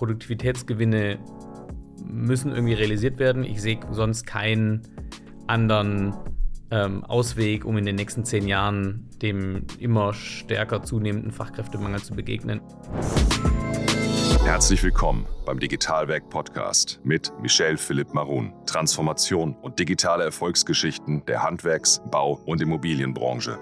Produktivitätsgewinne müssen irgendwie realisiert werden. Ich sehe sonst keinen anderen ähm, Ausweg, um in den nächsten zehn Jahren dem immer stärker zunehmenden Fachkräftemangel zu begegnen. Herzlich willkommen beim Digitalwerk Podcast mit Michel Philipp Marun. Transformation und digitale Erfolgsgeschichten der Handwerks-, Bau- und Immobilienbranche.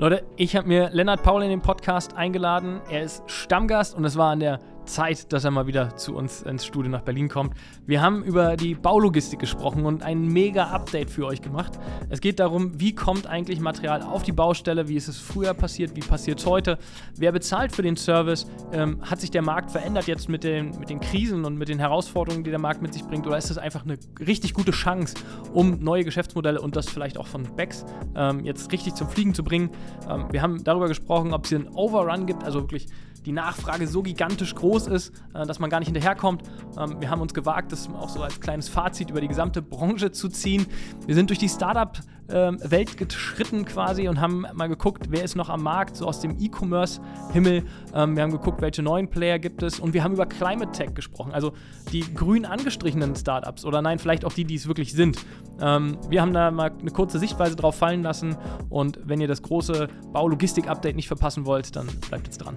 Leute, ich habe mir Lennart Paul in den Podcast eingeladen. Er ist Stammgast und es war an der Zeit, dass er mal wieder zu uns ins Studio nach Berlin kommt. Wir haben über die Baulogistik gesprochen und ein mega Update für euch gemacht. Es geht darum, wie kommt eigentlich Material auf die Baustelle, wie ist es früher passiert, wie passiert es heute, wer bezahlt für den Service, ähm, hat sich der Markt verändert jetzt mit den, mit den Krisen und mit den Herausforderungen, die der Markt mit sich bringt, oder ist es einfach eine richtig gute Chance, um neue Geschäftsmodelle und das vielleicht auch von Becks ähm, jetzt richtig zum Fliegen zu bringen. Ähm, wir haben darüber gesprochen, ob es hier einen Overrun gibt, also wirklich die Nachfrage so gigantisch groß ist, äh, dass man gar nicht hinterherkommt. Ähm, wir haben uns gewagt, das auch so als kleines Fazit über die gesamte Branche zu ziehen. Wir sind durch die Startup- ähm, Welt geschritten quasi und haben mal geguckt, wer ist noch am Markt, so aus dem E-Commerce-Himmel. Ähm, wir haben geguckt, welche neuen Player gibt es und wir haben über Climate Tech gesprochen, also die grün angestrichenen Startups oder nein, vielleicht auch die, die es wirklich sind. Ähm, wir haben da mal eine kurze Sichtweise drauf fallen lassen und wenn ihr das große Baulogistik-Update nicht verpassen wollt, dann bleibt jetzt dran.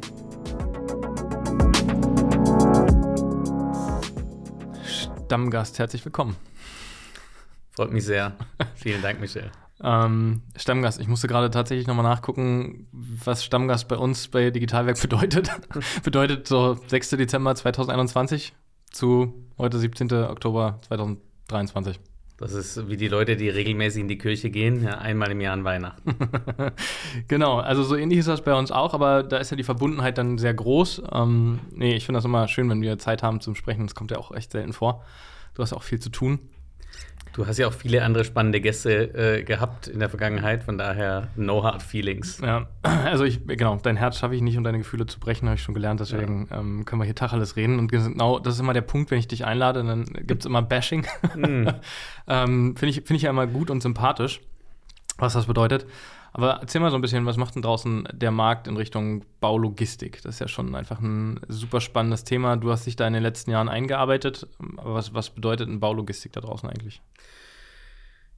Stammgast, herzlich willkommen. Freut mich sehr. Vielen Dank, Michel. Ähm, Stammgast, ich musste gerade tatsächlich nochmal nachgucken, was Stammgast bei uns bei Digitalwerk bedeutet. bedeutet so 6. Dezember 2021 zu heute 17. Oktober 2023. Das ist wie die Leute, die regelmäßig in die Kirche gehen, ja, einmal im Jahr an Weihnachten. genau, also so ähnlich ist das bei uns auch, aber da ist ja die Verbundenheit dann sehr groß. Ähm, nee, ich finde das immer schön, wenn wir Zeit haben zum Sprechen. Das kommt ja auch echt selten vor. Du hast ja auch viel zu tun. Du hast ja auch viele andere spannende Gäste äh, gehabt in der Vergangenheit, von daher no hard feelings. Ja, also ich, genau, dein Herz schaffe ich nicht und deine Gefühle zu brechen, habe ich schon gelernt, deswegen ja. ähm, können wir hier Tacheles reden. Und genau, das ist immer der Punkt, wenn ich dich einlade, dann gibt es immer Bashing. Mm. ähm, Finde ich, find ich ja immer gut und sympathisch, was das bedeutet. Aber erzähl mal so ein bisschen, was macht denn draußen der Markt in Richtung Baulogistik? Das ist ja schon einfach ein super spannendes Thema. Du hast dich da in den letzten Jahren eingearbeitet. Aber was, was bedeutet ein Baulogistik da draußen eigentlich?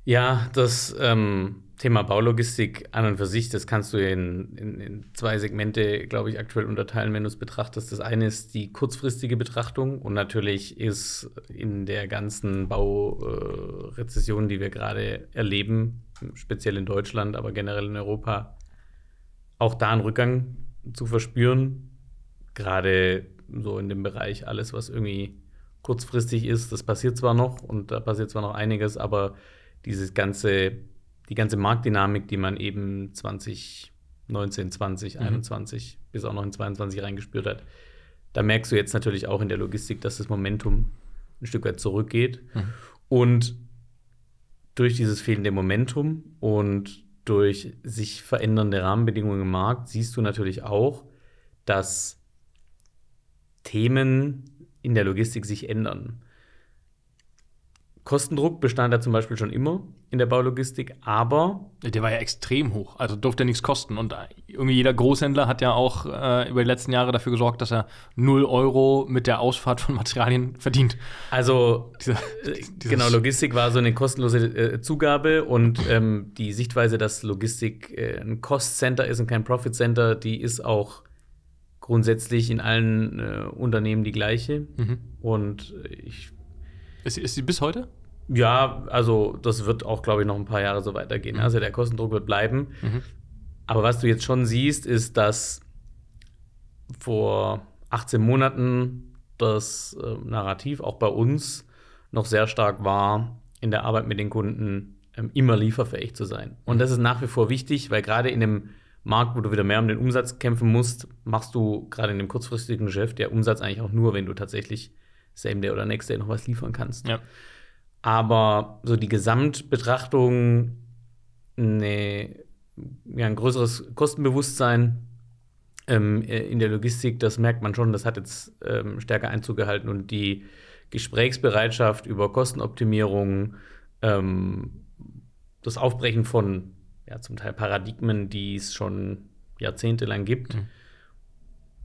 Ja, das ähm, Thema Baulogistik an und für sich, das kannst du in, in, in zwei Segmente, glaube ich, aktuell unterteilen, wenn du es betrachtest. Das eine ist die kurzfristige Betrachtung und natürlich ist in der ganzen Baurezession, äh, die wir gerade erleben, speziell in Deutschland, aber generell in Europa, auch da einen Rückgang zu verspüren. Gerade so in dem Bereich alles, was irgendwie kurzfristig ist, das passiert zwar noch und da passiert zwar noch einiges, aber dieses ganze, die ganze Marktdynamik, die man eben 2019, 20, mhm. 21 bis auch noch in 22 reingespürt hat, da merkst du jetzt natürlich auch in der Logistik, dass das Momentum ein Stück weit zurückgeht. Mhm. Und durch dieses fehlende Momentum und durch sich verändernde Rahmenbedingungen im Markt siehst du natürlich auch, dass Themen in der Logistik sich ändern. Kostendruck bestand da zum Beispiel schon immer in der Baulogistik, aber. Der war ja extrem hoch, also durfte ja nichts kosten. Und irgendwie jeder Großhändler hat ja auch äh, über die letzten Jahre dafür gesorgt, dass er 0 Euro mit der Ausfahrt von Materialien verdient. Also, Diese, äh, genau, Logistik war so eine kostenlose äh, Zugabe und ähm, die Sichtweise, dass Logistik äh, ein Cost-Center ist und kein Profit-Center, die ist auch grundsätzlich in allen äh, Unternehmen die gleiche. Mhm. Und ich ist, ist sie bis heute? Ja, also das wird auch, glaube ich, noch ein paar Jahre so weitergehen. Mhm. Also der Kostendruck wird bleiben. Mhm. Aber was du jetzt schon siehst, ist, dass vor 18 Monaten das äh, Narrativ auch bei uns noch sehr stark war, in der Arbeit mit den Kunden ähm, immer lieferfähig zu sein. Und das ist nach wie vor wichtig, weil gerade in einem Markt, wo du wieder mehr um den Umsatz kämpfen musst, machst du gerade in dem kurzfristigen Geschäft der Umsatz eigentlich auch nur, wenn du tatsächlich Same Day oder Next Day noch was liefern kannst. Ja. Aber so die Gesamtbetrachtung, ne, ja, ein größeres Kostenbewusstsein ähm, äh, in der Logistik, das merkt man schon, das hat jetzt ähm, stärker Einzug gehalten und die Gesprächsbereitschaft über Kostenoptimierung, ähm, das Aufbrechen von ja, zum Teil Paradigmen, die es schon jahrzehntelang gibt. Mhm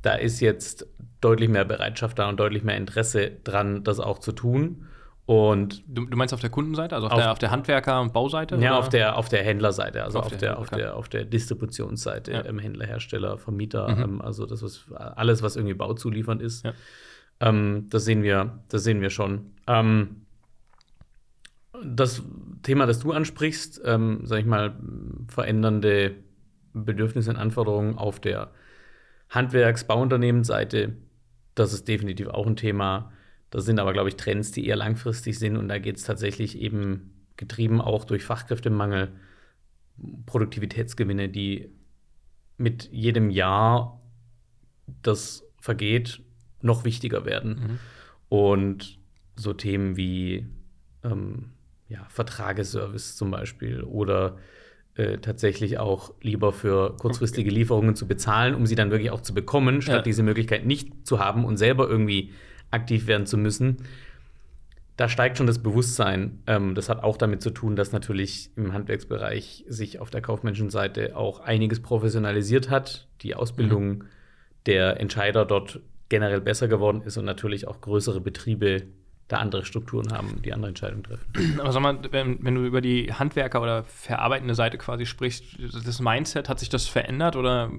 da ist jetzt deutlich mehr Bereitschaft da und deutlich mehr Interesse dran, das auch zu tun. Und du, du meinst auf der Kundenseite, also auf, auf der, auf der Handwerker- und Bauseite? Ja, oder? auf der, auf der Händlerseite, also auf, auf der, auf, der, auf der Distributionsseite, ja. ähm, Händler, Hersteller, Vermieter, mhm. ähm, also das, was alles, was irgendwie bauzuliefernd ist. Ja. Ähm, das sehen wir, das sehen wir schon. Ähm, das Thema, das du ansprichst, ähm, sag ich mal, verändernde Bedürfnisse und Anforderungen auf der Handwerks-, Bauunternehmensseite, das ist definitiv auch ein Thema. Das sind aber, glaube ich, Trends, die eher langfristig sind. Und da geht es tatsächlich eben getrieben auch durch Fachkräftemangel, Produktivitätsgewinne, die mit jedem Jahr, das vergeht, noch wichtiger werden. Mhm. Und so Themen wie ähm, ja, Vertrageservice zum Beispiel oder äh, tatsächlich auch lieber für kurzfristige Lieferungen zu bezahlen, um sie dann wirklich auch zu bekommen, statt ja. diese Möglichkeit nicht zu haben und selber irgendwie aktiv werden zu müssen. Da steigt schon das Bewusstsein. Ähm, das hat auch damit zu tun, dass natürlich im Handwerksbereich sich auf der kaufmännischen Seite auch einiges professionalisiert hat. Die Ausbildung mhm. der Entscheider dort generell besser geworden ist und natürlich auch größere Betriebe da andere Strukturen haben, die andere Entscheidungen treffen. Aber sag mal, wenn, wenn, du über die Handwerker oder verarbeitende Seite quasi sprichst, das Mindset, hat sich das verändert oder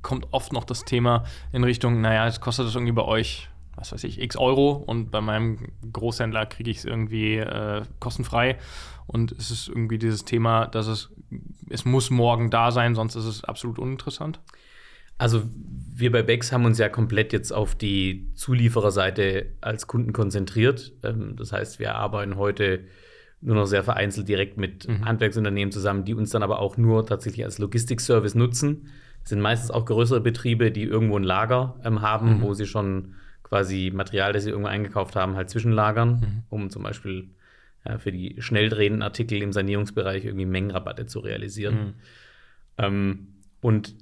kommt oft noch das Thema in Richtung, naja, es kostet das irgendwie bei euch, was weiß ich, x Euro und bei meinem Großhändler kriege ich es irgendwie äh, kostenfrei und es ist irgendwie dieses Thema, dass es, es muss morgen da sein, sonst ist es absolut uninteressant? Also wir bei Bex haben uns ja komplett jetzt auf die Zuliefererseite als Kunden konzentriert. Ähm, das heißt, wir arbeiten heute nur noch sehr vereinzelt direkt mit mhm. Handwerksunternehmen zusammen, die uns dann aber auch nur tatsächlich als Logistikservice nutzen. Das sind meistens auch größere Betriebe, die irgendwo ein Lager ähm, haben, mhm. wo sie schon quasi Material, das sie irgendwo eingekauft haben, halt zwischenlagern, mhm. um zum Beispiel ja, für die schnell drehenden Artikel im Sanierungsbereich irgendwie Mengenrabatte zu realisieren. Mhm. Ähm, und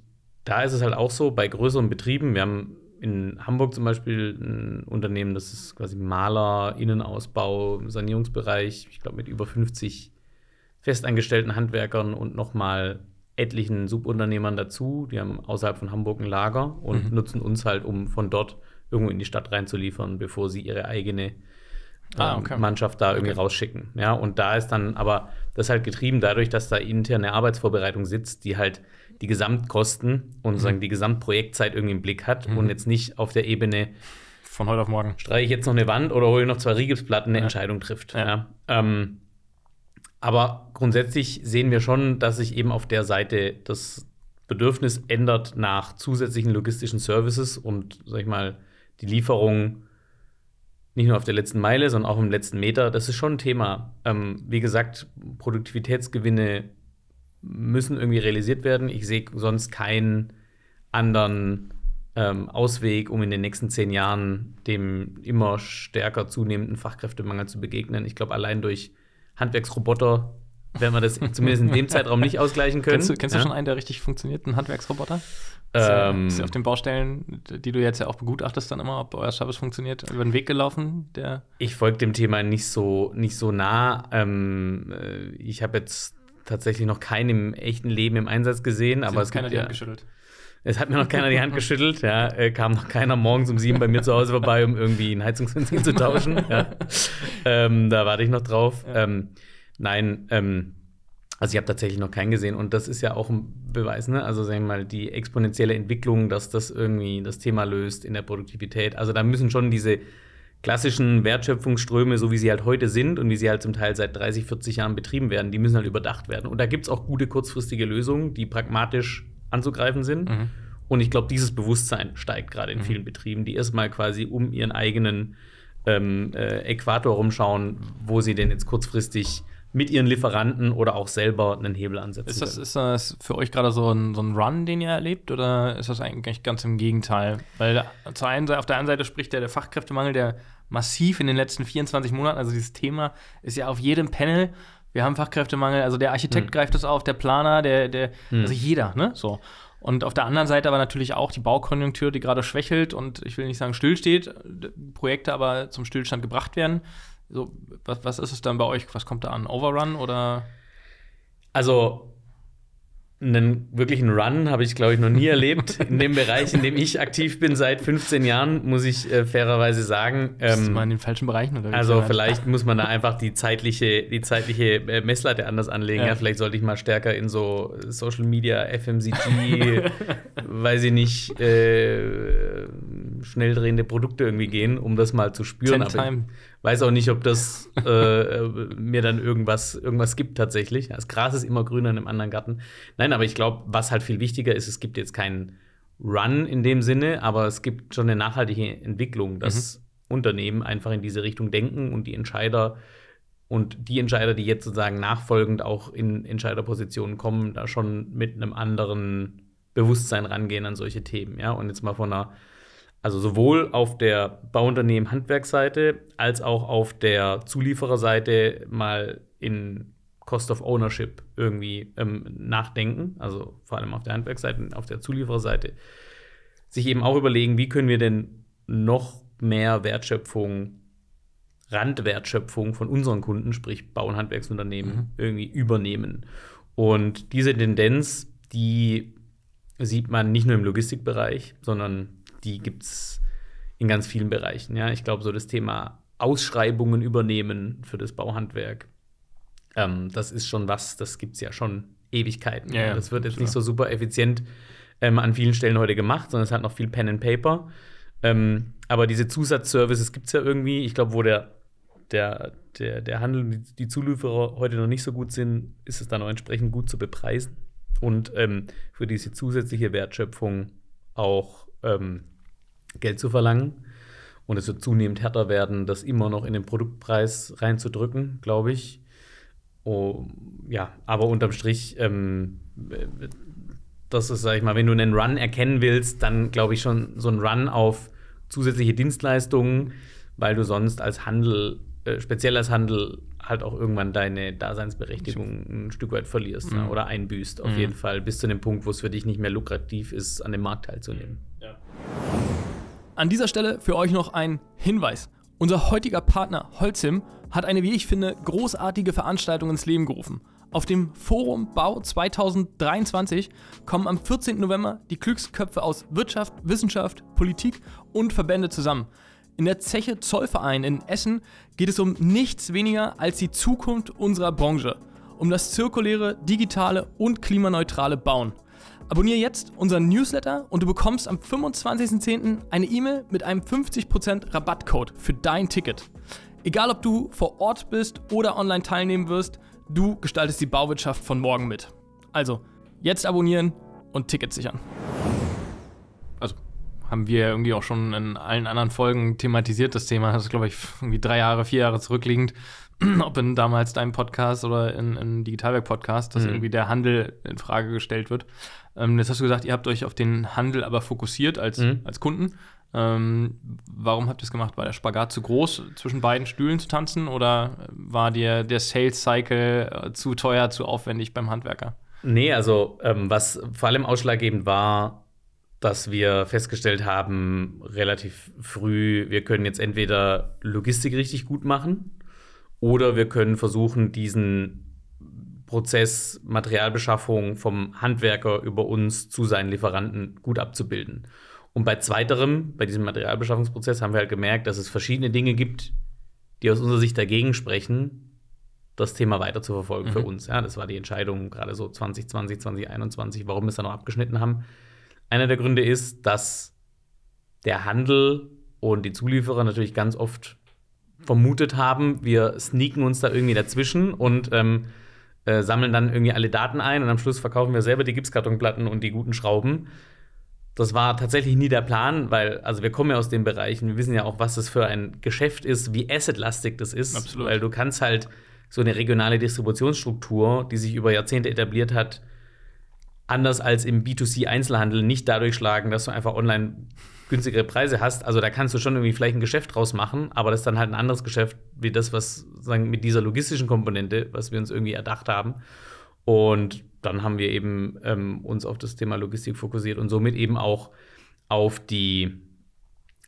da ist es halt auch so, bei größeren Betrieben, wir haben in Hamburg zum Beispiel ein Unternehmen, das ist quasi Maler, Innenausbau, Sanierungsbereich, ich glaube mit über 50 festangestellten Handwerkern und nochmal etlichen Subunternehmern dazu. Die haben außerhalb von Hamburg ein Lager und mhm. nutzen uns halt, um von dort irgendwo in die Stadt reinzuliefern, bevor sie ihre eigene ah, ähm, okay. Mannschaft da irgendwie okay. rausschicken. Ja, und da ist dann aber das halt getrieben dadurch, dass da interne Arbeitsvorbereitung sitzt, die halt die Gesamtkosten und mhm. sagen die Gesamtprojektzeit irgendwie im Blick hat mhm. und jetzt nicht auf der Ebene von heute auf morgen streiche ich jetzt noch eine Wand oder hole ich noch zwei Rigipsplatten eine ja. Entscheidung trifft. Ja. ja. Ähm, aber grundsätzlich sehen wir schon, dass sich eben auf der Seite das Bedürfnis ändert nach zusätzlichen logistischen Services und, sag ich mal, die Lieferung nicht nur auf der letzten Meile, sondern auch im letzten Meter. Das ist schon ein Thema. Ähm, wie gesagt, Produktivitätsgewinne müssen irgendwie realisiert werden. Ich sehe sonst keinen anderen ähm, Ausweg, um in den nächsten zehn Jahren dem immer stärker zunehmenden Fachkräftemangel zu begegnen. Ich glaube, allein durch Handwerksroboter werden wir das zumindest in dem Zeitraum nicht ausgleichen können. Kennst du, kennst ja? du schon einen, der richtig funktioniert, einen Handwerksroboter? Ist, ähm, ist auf den Baustellen, die du jetzt ja auch begutachtest, dann immer, ob euer Service funktioniert, über den Weg gelaufen? Der ich folge dem Thema nicht so, nicht so nah. Ähm, äh, ich habe jetzt tatsächlich noch keinen im echten Leben im Einsatz gesehen. aber es keiner die Hand geschüttelt. Es hat mir noch keiner die Hand geschüttelt, ja. Äh, kam noch keiner morgens um sieben bei mir zu Hause vorbei, um irgendwie ein Heizungsbenzin zu tauschen. Ja. Ähm, da warte ich noch drauf. Ja. Ähm, nein, ähm, also ich habe tatsächlich noch keinen gesehen und das ist ja auch ein Beweis, ne? Also sagen wir mal, die exponentielle Entwicklung, dass das irgendwie das Thema löst in der Produktivität. Also da müssen schon diese klassischen Wertschöpfungsströme, so wie sie halt heute sind und wie sie halt zum Teil seit 30, 40 Jahren betrieben werden, die müssen halt überdacht werden. Und da gibt es auch gute kurzfristige Lösungen, die pragmatisch anzugreifen sind. Mhm. Und ich glaube, dieses Bewusstsein steigt gerade in mhm. vielen Betrieben, die erstmal quasi um ihren eigenen ähm, äh, Äquator rumschauen, wo sie denn jetzt kurzfristig mit ihren Lieferanten oder auch selber einen Hebel ansetzen. Ist das, ist das für euch gerade so ein, so ein Run, den ihr erlebt, oder ist das eigentlich ganz im Gegenteil? Weil zur einen, auf der einen Seite spricht der, der Fachkräftemangel, der massiv in den letzten 24 Monaten, also dieses Thema ist ja auf jedem Panel. Wir haben Fachkräftemangel, also der Architekt hm. greift das auf, der Planer, der, der, hm. also jeder, ne? So. Und auf der anderen Seite aber natürlich auch die Baukonjunktur, die gerade schwächelt und ich will nicht sagen stillsteht, Projekte aber zum Stillstand gebracht werden. So, was, was ist es dann bei euch? Was kommt da an? Overrun oder? Also, einen wirklichen Run habe ich, glaube ich, noch nie erlebt. In dem Bereich, in dem ich aktiv bin seit 15 Jahren, muss ich äh, fairerweise sagen. Ähm, Ist man in den falschen Bereichen oder Also vielleicht muss man da einfach die zeitliche, die zeitliche äh, Messlatte anders anlegen. Ja. ja. vielleicht sollte ich mal stärker in so Social Media, FMCG, weiß ich nicht, äh, schnell drehende Produkte irgendwie gehen, um das mal zu spüren. Aber time. Weiß auch nicht, ob das äh, mir dann irgendwas, irgendwas gibt tatsächlich. Das Gras ist immer grüner in einem anderen Garten. Nein, aber ich glaube, was halt viel wichtiger ist, es gibt jetzt keinen Run in dem Sinne, aber es gibt schon eine nachhaltige Entwicklung, dass mhm. Unternehmen einfach in diese Richtung denken und die Entscheider und die Entscheider, die jetzt sozusagen nachfolgend auch in Entscheiderpositionen kommen, da schon mit einem anderen Bewusstsein rangehen an solche Themen. Ja, und jetzt mal von einer also sowohl auf der Bauunternehmen Handwerksseite als auch auf der Zuliefererseite mal in Cost of Ownership irgendwie ähm, nachdenken, also vor allem auf der Handwerksseite, auf der Zuliefererseite, sich eben auch überlegen, wie können wir denn noch mehr Wertschöpfung, Randwertschöpfung von unseren Kunden, sprich Bau- und Handwerksunternehmen, mhm. irgendwie übernehmen. Und diese Tendenz, die sieht man nicht nur im Logistikbereich, sondern die gibt es in ganz vielen Bereichen. Ja, ich glaube, so das Thema Ausschreibungen übernehmen für das Bauhandwerk, ähm, das ist schon was, das gibt es ja schon Ewigkeiten. Ja, ja, das wird jetzt klar. nicht so super effizient ähm, an vielen Stellen heute gemacht, sondern es hat noch viel Pen and Paper. Ähm, aber diese Zusatzservices gibt es ja irgendwie. Ich glaube, wo der, der, der, der Handel und die, Zulieferer heute noch nicht so gut sind, ist es dann auch entsprechend gut zu bepreisen und ähm, für diese zusätzliche Wertschöpfung auch ähm, Geld zu verlangen. Und es wird zunehmend härter werden, das immer noch in den Produktpreis reinzudrücken, glaube ich. Oh, ja, aber unterm Strich, ähm, das ist, sag ich mal, wenn du einen Run erkennen willst, dann glaube ich schon so ein Run auf zusätzliche Dienstleistungen, weil du sonst als Handel, äh, speziell als Handel, halt auch irgendwann deine Daseinsberechtigung ein Stück weit verlierst ne, mhm. ne, oder einbüßt, auf mhm. jeden Fall, bis zu dem Punkt, wo es für dich nicht mehr lukrativ ist, an dem Markt teilzunehmen. Ja. An dieser Stelle für euch noch ein Hinweis. Unser heutiger Partner Holzim hat eine, wie ich finde, großartige Veranstaltung ins Leben gerufen. Auf dem Forum Bau 2023 kommen am 14. November die Glücksköpfe aus Wirtschaft, Wissenschaft, Politik und Verbände zusammen. In der Zeche Zollverein in Essen geht es um nichts weniger als die Zukunft unserer Branche. Um das zirkuläre, digitale und klimaneutrale Bauen. Abonniere jetzt unseren Newsletter und du bekommst am 25.10. eine E-Mail mit einem 50% Rabattcode für dein Ticket. Egal ob du vor Ort bist oder online teilnehmen wirst, du gestaltest die Bauwirtschaft von morgen mit. Also, jetzt abonnieren und Tickets sichern. Also, haben wir irgendwie auch schon in allen anderen Folgen thematisiert, das Thema. Das ist, glaube ich, irgendwie drei Jahre, vier Jahre zurückliegend. ob in damals deinem Podcast oder in, in Digitalwerk-Podcast, dass mhm. irgendwie der Handel in Frage gestellt wird. Ähm, jetzt hast du gesagt, ihr habt euch auf den Handel aber fokussiert als, mhm. als Kunden. Ähm, warum habt ihr es gemacht? War der Spagat zu groß, zwischen beiden Stühlen zu tanzen oder war dir der Sales Cycle äh, zu teuer, zu aufwendig beim Handwerker? Nee, also ähm, was vor allem ausschlaggebend war, dass wir festgestellt haben, relativ früh, wir können jetzt entweder Logistik richtig gut machen oder wir können versuchen, diesen Prozess Materialbeschaffung vom Handwerker über uns zu seinen Lieferanten gut abzubilden. Und bei zweiterem, bei diesem Materialbeschaffungsprozess, haben wir halt gemerkt, dass es verschiedene Dinge gibt, die aus unserer Sicht dagegen sprechen, das Thema weiter zu verfolgen mhm. für uns. Ja, das war die Entscheidung gerade so 2020, 2021, warum wir es dann noch abgeschnitten haben. Einer der Gründe ist, dass der Handel und die Zulieferer natürlich ganz oft vermutet haben, wir sneaken uns da irgendwie dazwischen und ähm, äh, sammeln dann irgendwie alle Daten ein und am Schluss verkaufen wir selber die Gipskartonplatten und die guten Schrauben. Das war tatsächlich nie der Plan, weil, also wir kommen ja aus dem Bereich und wir wissen ja auch, was das für ein Geschäft ist, wie assetlastig das ist. Absolut. Weil du kannst halt so eine regionale Distributionsstruktur, die sich über Jahrzehnte etabliert hat, anders als im B2C-Einzelhandel nicht dadurch schlagen, dass du einfach online günstigere Preise hast. Also da kannst du schon irgendwie vielleicht ein Geschäft draus machen, aber das ist dann halt ein anderes Geschäft wie das, was sagen mit dieser logistischen Komponente, was wir uns irgendwie erdacht haben. Und dann haben wir eben ähm, uns auf das Thema Logistik fokussiert und somit eben auch auf die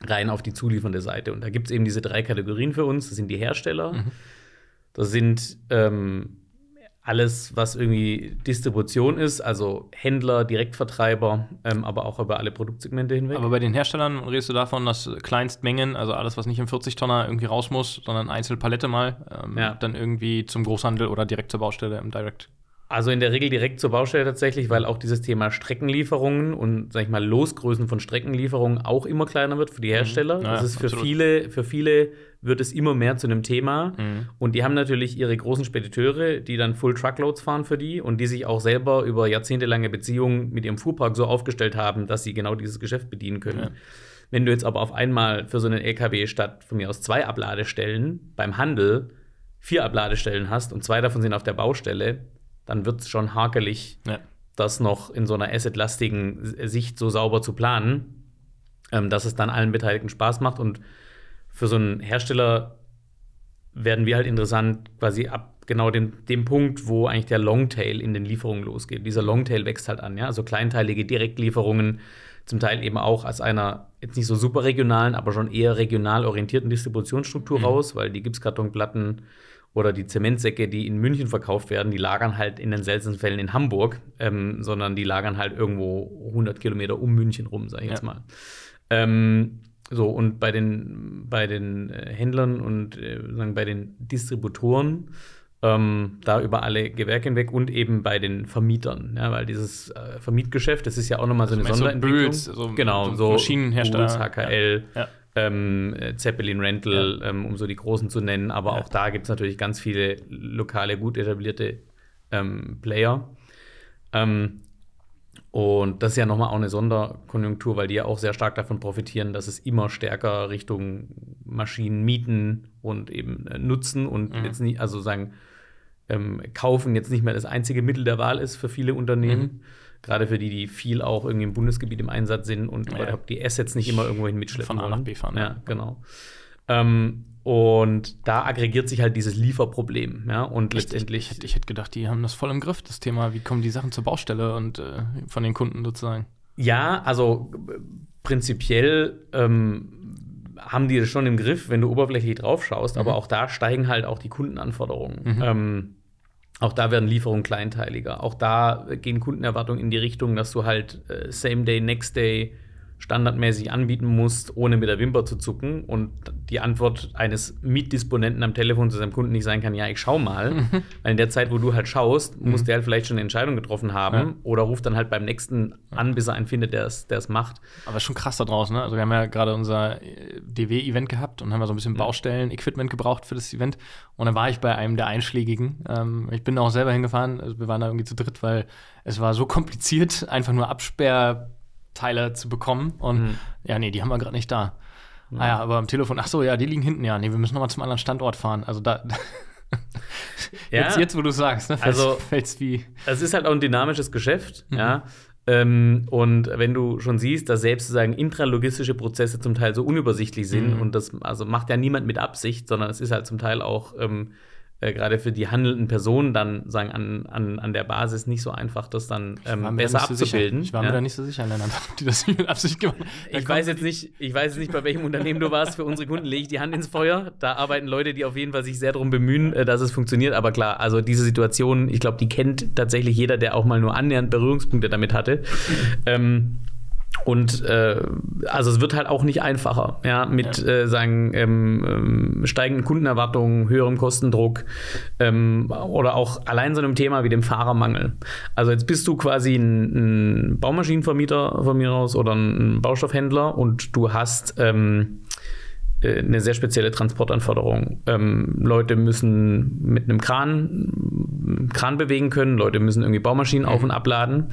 rein auf die zuliefernde Seite. Und da gibt es eben diese drei Kategorien für uns. Das sind die Hersteller, mhm. das sind ähm, alles, was irgendwie Distribution ist, also Händler, Direktvertreiber, ähm, aber auch über alle Produktsegmente hinweg. Aber bei den Herstellern redest du davon, dass Kleinstmengen, also alles, was nicht im 40-Tonner irgendwie raus muss, sondern Einzelpalette mal, ähm, Ja. dann irgendwie zum Großhandel oder direkt zur Baustelle im Direct. Also in der Regel direkt zur Baustelle tatsächlich, weil auch dieses Thema Streckenlieferungen und, sag ich mal, Losgrößen von Streckenlieferungen auch immer kleiner wird für die Hersteller. Ja, das ist für absolut. viele, für viele wird es immer mehr zu einem Thema. Mhm. Und die haben natürlich ihre großen Spediteure, die dann Full Truckloads fahren für die und die sich auch selber über jahrzehntelange Beziehungen mit ihrem Fuhrpark so aufgestellt haben, dass sie genau dieses Geschäft bedienen können. Ja. Wenn du jetzt aber auf einmal für so einen LKW statt von mir aus zwei Abladestellen beim Handel vier Abladestellen hast und zwei davon sind auf der Baustelle, dann wird es schon hakelig, Ja. das noch in so einer assetlastigen Sicht so sauber zu planen, ähm, dass es dann allen Beteiligten Spaß macht. Und für so einen Hersteller werden wir halt interessant, quasi ab genau dem, dem Punkt, wo eigentlich der Longtail in den Lieferungen losgeht. Dieser Longtail wächst halt an, ja. Also kleinteilige Direktlieferungen, zum Teil eben auch aus einer jetzt nicht so super regionalen, aber schon eher regional orientierten Distributionsstruktur Mhm. raus, weil die Gipskartonplatten oder die Zementsäcke, die in München verkauft werden, die lagern halt in den seltensten Fällen in Hamburg, ähm, sondern die lagern halt irgendwo 100 Kilometer um München rum, sag ich jetzt Ja. mal. Ähm, so, und bei den, bei den äh, Händlern und äh, sagen, bei den Distributoren, ähm, da über alle Gewerke hinweg und eben bei den Vermietern, ja, weil dieses äh, Vermietgeschäft, das ist ja auch nochmal so eine meinst du Sonderentwicklung. Böls, so- genau, so so Maschinenhersteller, Böls, HKL, Ja. Ähm, äh, Zeppelin Rental, ähm, um so die großen zu nennen, aber Ja. auch da gibt es natürlich ganz viele lokale, gut etablierte ähm, Player. Ähm, und das ist ja nochmal auch eine Sonderkonjunktur, weil die ja auch sehr stark davon profitieren, dass es immer stärker Richtung Maschinen mieten und eben äh, nutzen und Mhm. jetzt nicht, also sagen, ähm, kaufen jetzt nicht mehr das einzige Mittel der Wahl ist für viele Unternehmen. Gerade für die, die viel auch irgendwie im Bundesgebiet im Einsatz sind und Ja. überhaupt die Assets nicht immer irgendwohin mitschleppen Von A nach. B fahren, Ja, genau. Ähm, und da aggregiert sich halt dieses Lieferproblem, ja, und letztendlich. Ich, hätte- ich hätte gedacht, die haben das voll im Griff, das Thema, wie kommen die Sachen zur Baustelle und äh, von den Kunden sozusagen. Ja, also prinzipiell ähm, haben die das schon im Griff, wenn du oberflächlich drauf schaust, aber auch da steigen halt auch die Kundenanforderungen. Mhm. Ähm, auch da werden Lieferungen kleinteiliger. Auch da gehen Kundenerwartungen in die Richtung, dass du halt äh, Same Day, Next Day standardmäßig anbieten musst, ohne mit der Wimper zu zucken. Und die Antwort eines Mietdisponenten am Telefon zu seinem Kunden nicht sein kann, ja, ich schau mal. Weil in der Zeit, wo du halt schaust, muss der halt vielleicht schon eine Entscheidung getroffen haben Ja. oder ruft dann halt beim nächsten an, bis er einen findet, der es macht. Aber ist schon krass da draußen, ne? Also wir haben ja gerade unser äh, DW-Event gehabt und haben ja so ein bisschen Baustellen-Equipment gebraucht für das Event. Und dann war ich bei einem der einschlägigen. Ähm, ich bin auch selber hingefahren, also wir waren da irgendwie zu dritt, weil es war so kompliziert, einfach nur Absperrteile zu bekommen. Und Mhm. ja, nee, die haben wir gerade nicht da. Ah ja, aber am Telefon, ach so, ja, die liegen hinten, ja, nee, wir müssen nochmal zum anderen Standort fahren. Also da, jetzt, jetzt, wo du sagst, ne, fällt's, Also- fällt's wie, Es ist halt auch ein dynamisches Geschäft, Mhm. ja. Ähm, und wenn du schon siehst, dass selbst sozusagen intralogistische Prozesse zum Teil so unübersichtlich sind Mhm. und das also macht ja niemand mit Absicht, sondern es ist halt zum Teil auch ähm, äh, gerade für die handelnden Personen dann sagen an, an, an der Basis nicht so einfach, das dann ähm, besser nicht so abzubilden. Ich war ja. mir da nicht so sicher, Lennart, ob die das nicht mit Absicht gemacht haben. Ich weiß jetzt nicht, ich weiß jetzt nicht, bei welchem Unternehmen du warst. Für unsere Kunden lege ich die Hand ins Feuer. Da arbeiten Leute, die auf jeden Fall sich sehr darum bemühen, äh, dass es funktioniert. Aber klar, also diese Situation, ich glaube, die kennt tatsächlich jeder, der auch mal nur annähernd Berührungspunkte damit hatte. ähm, und äh, also es wird halt auch nicht einfacher, ja, mit Ja. äh, sagen ähm, ähm, steigenden Kundenerwartungen, höherem Kostendruck ähm, oder auch allein so einem Thema wie dem Fahrermangel. Also jetzt bist du quasi ein, ein Baumaschinenvermieter von mir aus oder ein Baustoffhändler und du hast ähm, äh, eine sehr spezielle Transportanforderung. Ähm, Leute müssen mit einem Kran, Kran bewegen können, Leute müssen irgendwie Baumaschinen auf- und abladen.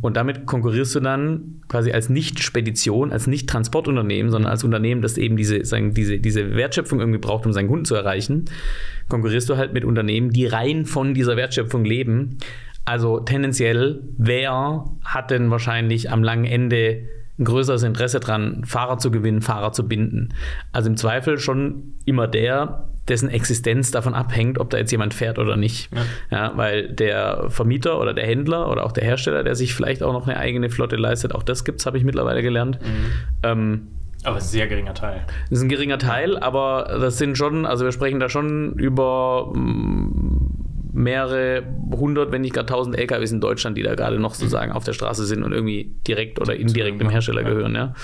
Und damit konkurrierst du dann quasi als Nicht-Spedition, als Nicht-Transportunternehmen, sondern als Unternehmen, das eben diese, sagen, diese, diese Wertschöpfung irgendwie braucht, um seinen Kunden zu erreichen, konkurrierst du halt mit Unternehmen, die rein von dieser Wertschöpfung leben. Also tendenziell, wer hat denn wahrscheinlich am langen Ende ein größeres Interesse dran, Fahrer zu gewinnen, Fahrer zu binden. Also im Zweifel schon immer der, dessen Existenz davon abhängt, ob da jetzt jemand fährt oder nicht. Ja. weil der Vermieter oder der Händler oder auch der Hersteller, der sich vielleicht auch noch eine eigene Flotte leistet, auch das gibt's, habe ich mittlerweile gelernt. Ähm, Aber ein sehr geringer Teil. das ist ein geringer Teil, aber das sind schon, also wir sprechen da schon über mm, mehrere hundert, wenn nicht gar tausend LKWs in Deutschland, die da gerade noch sozusagen auf der Straße sind und irgendwie direkt oder indirekt dem Hersteller gehören. Ja.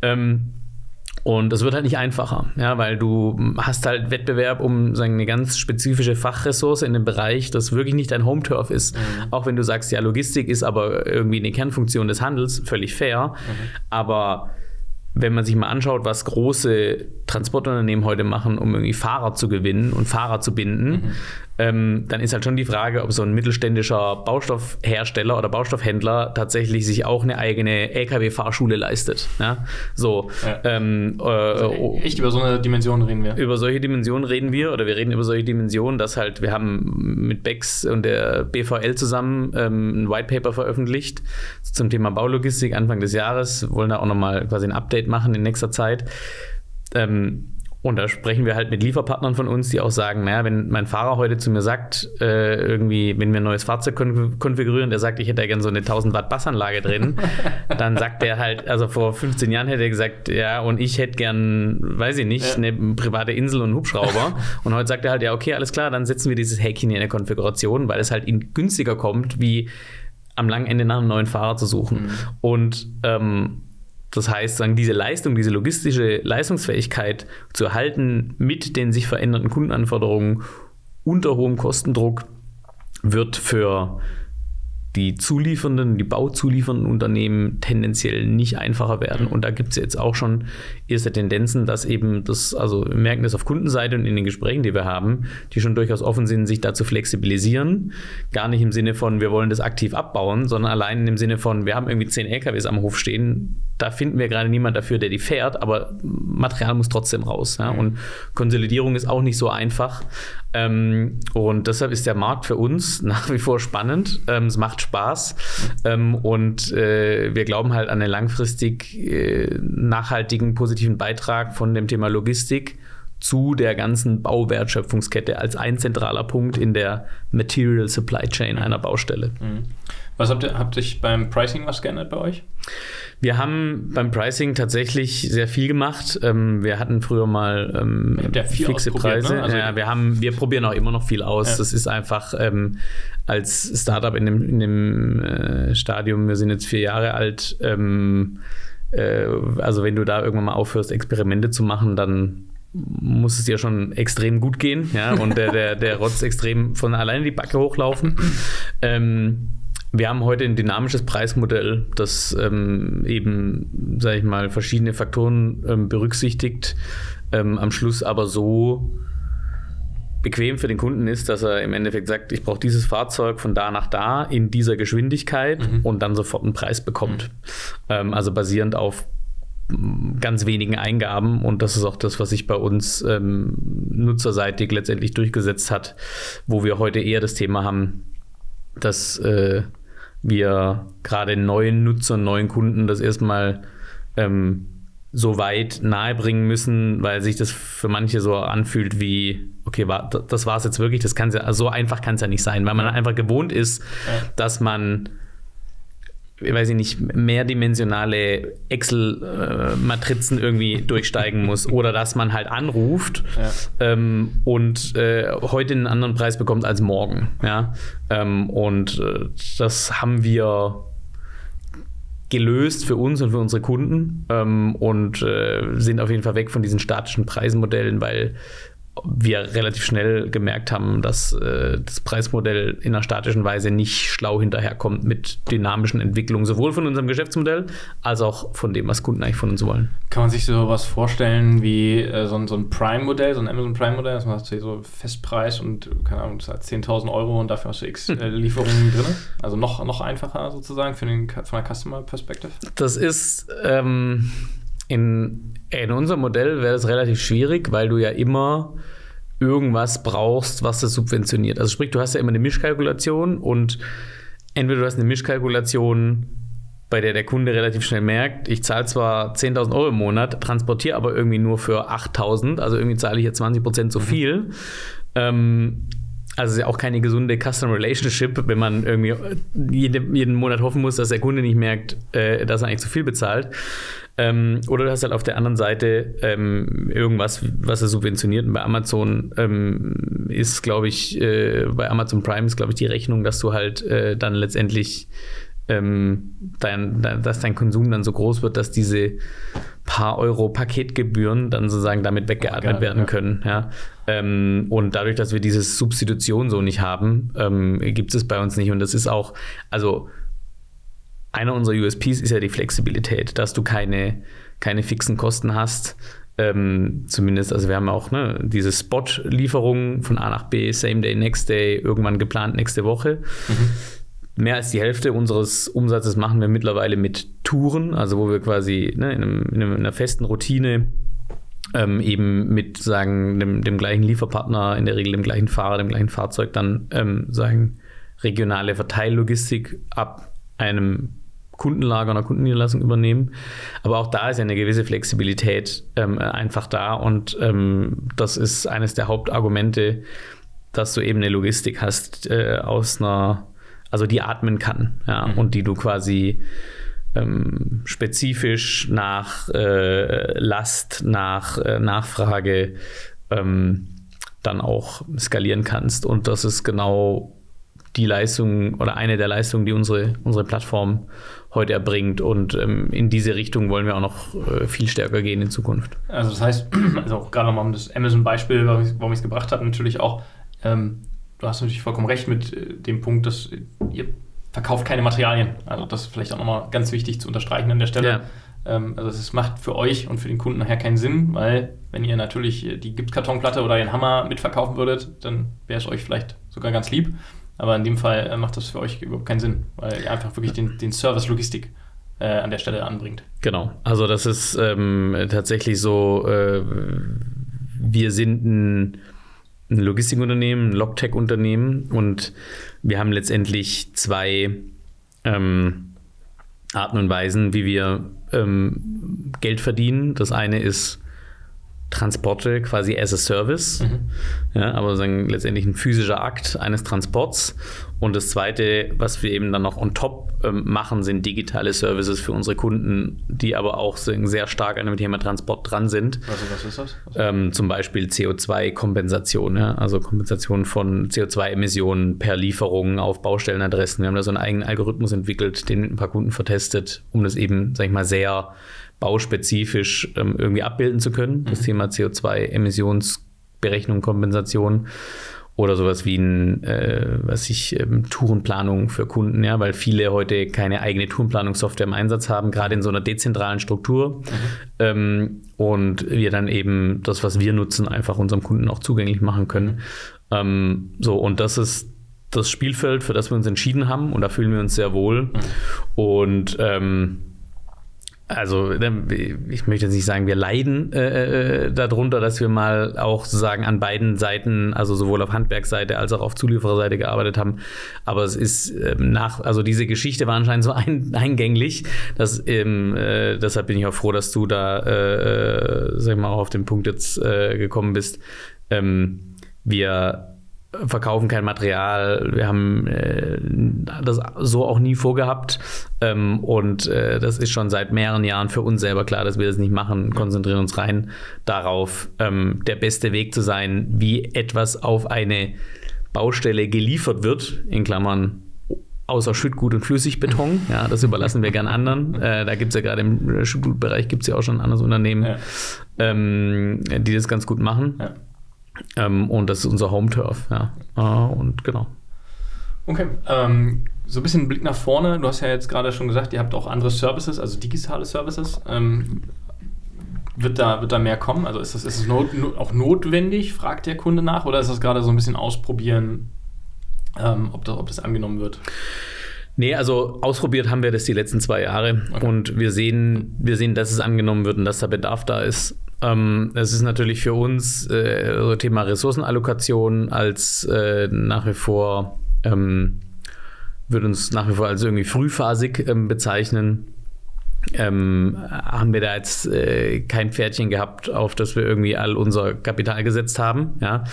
Ähm, und das wird halt nicht einfacher, ja, weil du hast halt Wettbewerb um sagen, eine ganz spezifische Fachressource in einem Bereich, das wirklich nicht dein Home-Turf ist. Mhm. Auch wenn du sagst, ja, Logistik ist aber irgendwie eine Kernfunktion des Handels, völlig fair. Mhm. Aber wenn man sich mal anschaut, was große Transportunternehmen heute machen, um irgendwie Fahrer zu gewinnen und Fahrer zu binden, mhm ähm, dann ist halt schon die Frage, ob so ein mittelständischer Baustoffhersteller oder Baustoffhändler tatsächlich sich auch eine eigene LKW-Fahrschule leistet. Ja? So, ja. Ähm, äh, also oh. echt über so eine Dimension reden wir. Über solche Dimensionen reden wir oder wir reden über solche Dimensionen, dass halt, wir haben mit Bex und der BVL zusammen ähm, ein White Paper veröffentlicht zum Thema Baulogistik Anfang des Jahres, wollen da auch nochmal quasi ein Update machen in nächster Zeit. Ähm, und da sprechen wir halt mit Lieferpartnern von uns, die auch sagen, naja, wenn mein Fahrer heute zu mir sagt, äh, irgendwie, wenn wir ein neues Fahrzeug konfigurieren, der sagt, ich hätte ja gerne so eine 1000 Watt Bassanlage drin, dann sagt der halt, also vor 15 Jahren hätte er gesagt, ja, und ich hätte gern, weiß ich nicht, ja. eine private Insel und einen Hubschrauber. und heute sagt er halt, ja, okay, alles klar, dann setzen wir dieses Häkchen in der Konfiguration, weil es halt ihm günstiger kommt, wie am langen Ende nach einem neuen Fahrer zu suchen. Mhm. Und ähm, das heißt, sagen, diese Leistung, diese logistische Leistungsfähigkeit zu erhalten mit den sich verändernden Kundenanforderungen unter hohem Kostendruck wird für die zuliefernden, die bauzuliefernden Unternehmen tendenziell nicht einfacher werden. Und da gibt es jetzt auch schon erste Tendenzen, dass eben das, also wir merken das auf Kundenseite und in den Gesprächen, die wir haben, die schon durchaus offen sind, sich da zu flexibilisieren. Gar nicht im Sinne von, wir wollen das aktiv abbauen, sondern allein im Sinne von, wir haben irgendwie zehn LKWs am Hof stehen, da finden wir gerade niemand dafür, der die fährt, aber Material muss trotzdem raus. Ja? Und Konsolidierung ist auch nicht so einfach. Ähm, und deshalb ist der Markt für uns nach wie vor spannend. Ähm, es macht Spaß. Ähm, und äh, wir glauben halt an einen langfristig äh, nachhaltigen, positiven Beitrag von dem Thema Logistik zu der ganzen Bauwertschöpfungskette als ein zentraler Punkt in der Material Supply Chain einer Baustelle. Mhm. Was habt ihr, habt ihr beim Pricing was geändert bei euch? Wir haben beim Pricing tatsächlich sehr viel gemacht. Ähm, wir hatten früher mal ähm, fixe Preise. Ne? Also ja, wir, haben, wir probieren auch immer noch viel aus. Ja. Das ist einfach ähm, als Startup in dem, in dem äh, Stadium, wir sind jetzt vier Jahre alt. Ähm, äh, also wenn du da irgendwann mal aufhörst, Experimente zu machen, dann muss es dir schon extrem gut gehen, ja, und der, der, der Rotz extrem von alleine die Backe hochlaufen. Ähm, wir haben heute ein dynamisches Preismodell, das ähm, eben, sage ich mal, verschiedene Faktoren ähm, berücksichtigt, ähm, am Schluss aber so bequem für den Kunden ist, dass er im Endeffekt sagt, ich brauche dieses Fahrzeug von da nach da in dieser Geschwindigkeit mhm. und dann sofort einen Preis bekommt. Mhm. Ähm, also basierend auf ganz wenigen Eingaben und das ist auch das, was sich bei uns ähm, nutzerseitig letztendlich durchgesetzt hat, wo wir heute eher das Thema haben, dass äh, wir gerade neuen Nutzern, neuen Kunden das erstmal ähm, so weit nahebringen müssen, weil sich das für manche so anfühlt wie, okay, war, das war es jetzt wirklich, das kann ja, so einfach kann es ja nicht sein, weil man einfach gewohnt ist, ja. dass man weiß ich nicht, mehrdimensionale Excel-Matrizen irgendwie durchsteigen muss oder dass man halt anruft ja. ähm, und äh, heute einen anderen Preis bekommt als morgen. Ja? Ähm, und äh, das haben wir gelöst für uns und für unsere Kunden ähm, und äh, sind auf jeden Fall weg von diesen statischen Preismodellen, weil wir relativ schnell gemerkt haben, dass äh, das Preismodell in einer statischen Weise nicht schlau hinterherkommt mit dynamischen Entwicklungen, sowohl von unserem Geschäftsmodell als auch von dem, was Kunden eigentlich von uns wollen. Kann man sich so was vorstellen wie äh, so, ein, so ein Prime-Modell, so ein Amazon Prime-Modell, dass man hat so Festpreis und, keine Ahnung, 10.000 Euro und dafür hast du x äh, Lieferungen drin? Also noch, noch einfacher sozusagen für den, von der Customer-Perspective? Das ist ähm, in in unserem Modell wäre es relativ schwierig, weil du ja immer irgendwas brauchst, was das subventioniert. Also sprich, du hast ja immer eine Mischkalkulation und entweder du hast eine Mischkalkulation, bei der der Kunde relativ schnell merkt, ich zahle zwar 10.000 Euro im Monat, transportiere aber irgendwie nur für 8.000, also irgendwie zahle ich jetzt 20 Prozent zu mhm. viel. Ähm, also ist ja auch keine gesunde Customer Relationship, wenn man irgendwie jede, jeden Monat hoffen muss, dass der Kunde nicht merkt, äh, dass er eigentlich zu viel bezahlt. Ähm, oder du hast halt auf der anderen Seite ähm, irgendwas, was er subventioniert. Und bei Amazon ähm, ist, glaube ich, äh, bei Amazon Prime ist, glaube ich, die Rechnung, dass du halt äh, dann letztendlich ähm, dein, dass dein Konsum dann so groß wird, dass diese paar Euro Paketgebühren dann sozusagen damit weggeatmet werden ja. können. Ja. Ähm, und dadurch, dass wir diese Substitution so nicht haben, ähm, gibt es bei uns nicht. Und das ist auch, also einer unserer USPs ist ja die Flexibilität, dass du keine, keine fixen Kosten hast. Ähm, zumindest, also wir haben auch ne, diese Spot-Lieferungen von A nach B, Same Day, Next Day, irgendwann geplant nächste Woche. Mhm mehr als die Hälfte unseres Umsatzes machen wir mittlerweile mit Touren, also wo wir quasi ne, in, einem, in, einer festen Routine ähm, eben mit sagen dem, dem, gleichen Lieferpartner, in der Regel dem gleichen Fahrer, dem gleichen Fahrzeug dann ähm, sagen regionale Verteillogistik ab einem Kundenlager einer Kundenniederlassung übernehmen. Aber auch da ist ja eine gewisse Flexibilität ähm, einfach da und ähm, das ist eines der Hauptargumente, dass du eben eine Logistik hast äh, aus einer also die atmen kann, ja, mhm. und die du quasi ähm, spezifisch nach äh, Last, nach äh, Nachfrage ähm, dann auch skalieren kannst. Und das ist genau die Leistung oder eine der Leistungen, die unsere, unsere Plattform heute erbringt. Und ähm, in diese Richtung wollen wir auch noch äh, viel stärker gehen in Zukunft. Also das heißt, also gerade nochmal um das Amazon-Beispiel, warum ich es gebracht habe, natürlich auch, ähm, du hast natürlich vollkommen recht mit äh, dem Punkt, dass ihr verkauft keine Materialien. Also das ist vielleicht auch nochmal ganz wichtig zu unterstreichen an der Stelle. Ja. Ähm, also es macht für euch und für den Kunden nachher keinen Sinn, weil wenn ihr natürlich die Gipskartonplatte oder den Hammer mitverkaufen würdet, dann wäre es euch vielleicht sogar ganz lieb. Aber in dem Fall äh, macht das für euch überhaupt keinen Sinn, weil ihr einfach wirklich den, den Service Logistik äh, an der Stelle anbringt. Genau. Also das ist ähm, tatsächlich so, äh, wir sind ein ein Logistikunternehmen, ein Logtech-Unternehmen und wir haben letztendlich zwei ähm, Arten und Weisen, wie wir ähm, Geld verdienen. Das eine ist Transporte quasi as a Service, mhm. ja, aber sagen, letztendlich ein physischer Akt eines Transports. Und das Zweite, was wir eben dann noch on top ähm, machen, sind digitale Services für unsere Kunden, die aber auch sehr stark an dem Thema Transport dran sind. Also was ist das? Ähm, zum Beispiel CO2-Kompensation, ja, also Kompensation von CO2-Emissionen per Lieferung auf Baustellenadressen. Wir haben da so einen eigenen Algorithmus entwickelt, den mit ein paar Kunden vertestet, um das eben, sag ich mal, sehr bauspezifisch ähm, irgendwie abbilden zu können. Das mhm. Thema CO2-Emissionsberechnung, Kompensation oder sowas wie ein, äh, was ich, ähm, Tourenplanung für Kunden, ja, weil viele heute keine eigene Tourenplanungssoftware im Einsatz haben, gerade in so einer dezentralen Struktur. Mhm. Ähm, und wir dann eben das, was wir nutzen, einfach unserem Kunden auch zugänglich machen können. Mhm. Ähm, so, und das ist das Spielfeld, für das wir uns entschieden haben und da fühlen wir uns sehr wohl. Mhm. Und ähm, also ich möchte jetzt nicht sagen, wir leiden äh, äh, darunter, dass wir mal auch sozusagen an beiden Seiten, also sowohl auf Handwerksseite als auch auf Zuliefererseite gearbeitet haben. Aber es ist äh, nach, also diese Geschichte war anscheinend so ein, eingänglich, dass ähm, äh, deshalb bin ich auch froh, dass du da, äh, sag ich mal, auch auf den Punkt jetzt äh, gekommen bist. Ähm, wir verkaufen kein Material. Wir haben äh, das so auch nie vorgehabt. Ähm, und äh, das ist schon seit mehreren Jahren für uns selber klar, dass wir das nicht machen. Konzentrieren uns rein darauf, ähm, der beste Weg zu sein, wie etwas auf eine Baustelle geliefert wird, in Klammern außer Schüttgut und Flüssigbeton. Ja, das überlassen wir gern anderen. Äh, da gibt es ja gerade im Schüttgutbereich gibt es ja auch schon ein anderes Unternehmen, ja. ähm, die das ganz gut machen. Ja. Ähm, und das ist unser Home-Turf, ja. Äh, und genau. Okay, ähm, so ein bisschen Blick nach vorne. Du hast ja jetzt gerade schon gesagt, ihr habt auch andere Services, also digitale Services. Ähm, wird, da, wird da mehr kommen? Also ist das, ist das not, auch notwendig, fragt der Kunde nach, oder ist das gerade so ein bisschen ausprobieren, ähm, ob, das, ob das angenommen wird? Nee, also ausprobiert haben wir das die letzten zwei Jahre okay. und wir sehen, wir sehen, dass es angenommen wird und dass der Bedarf da ist. Ähm, es ist natürlich für uns äh, so Thema Ressourcenallokation als äh, nach wie vor, ähm, würde uns nach wie vor als irgendwie frühphasig ähm, bezeichnen. Ähm, haben wir da jetzt äh, kein Pferdchen gehabt, auf das wir irgendwie all unser Kapital gesetzt haben. Ja?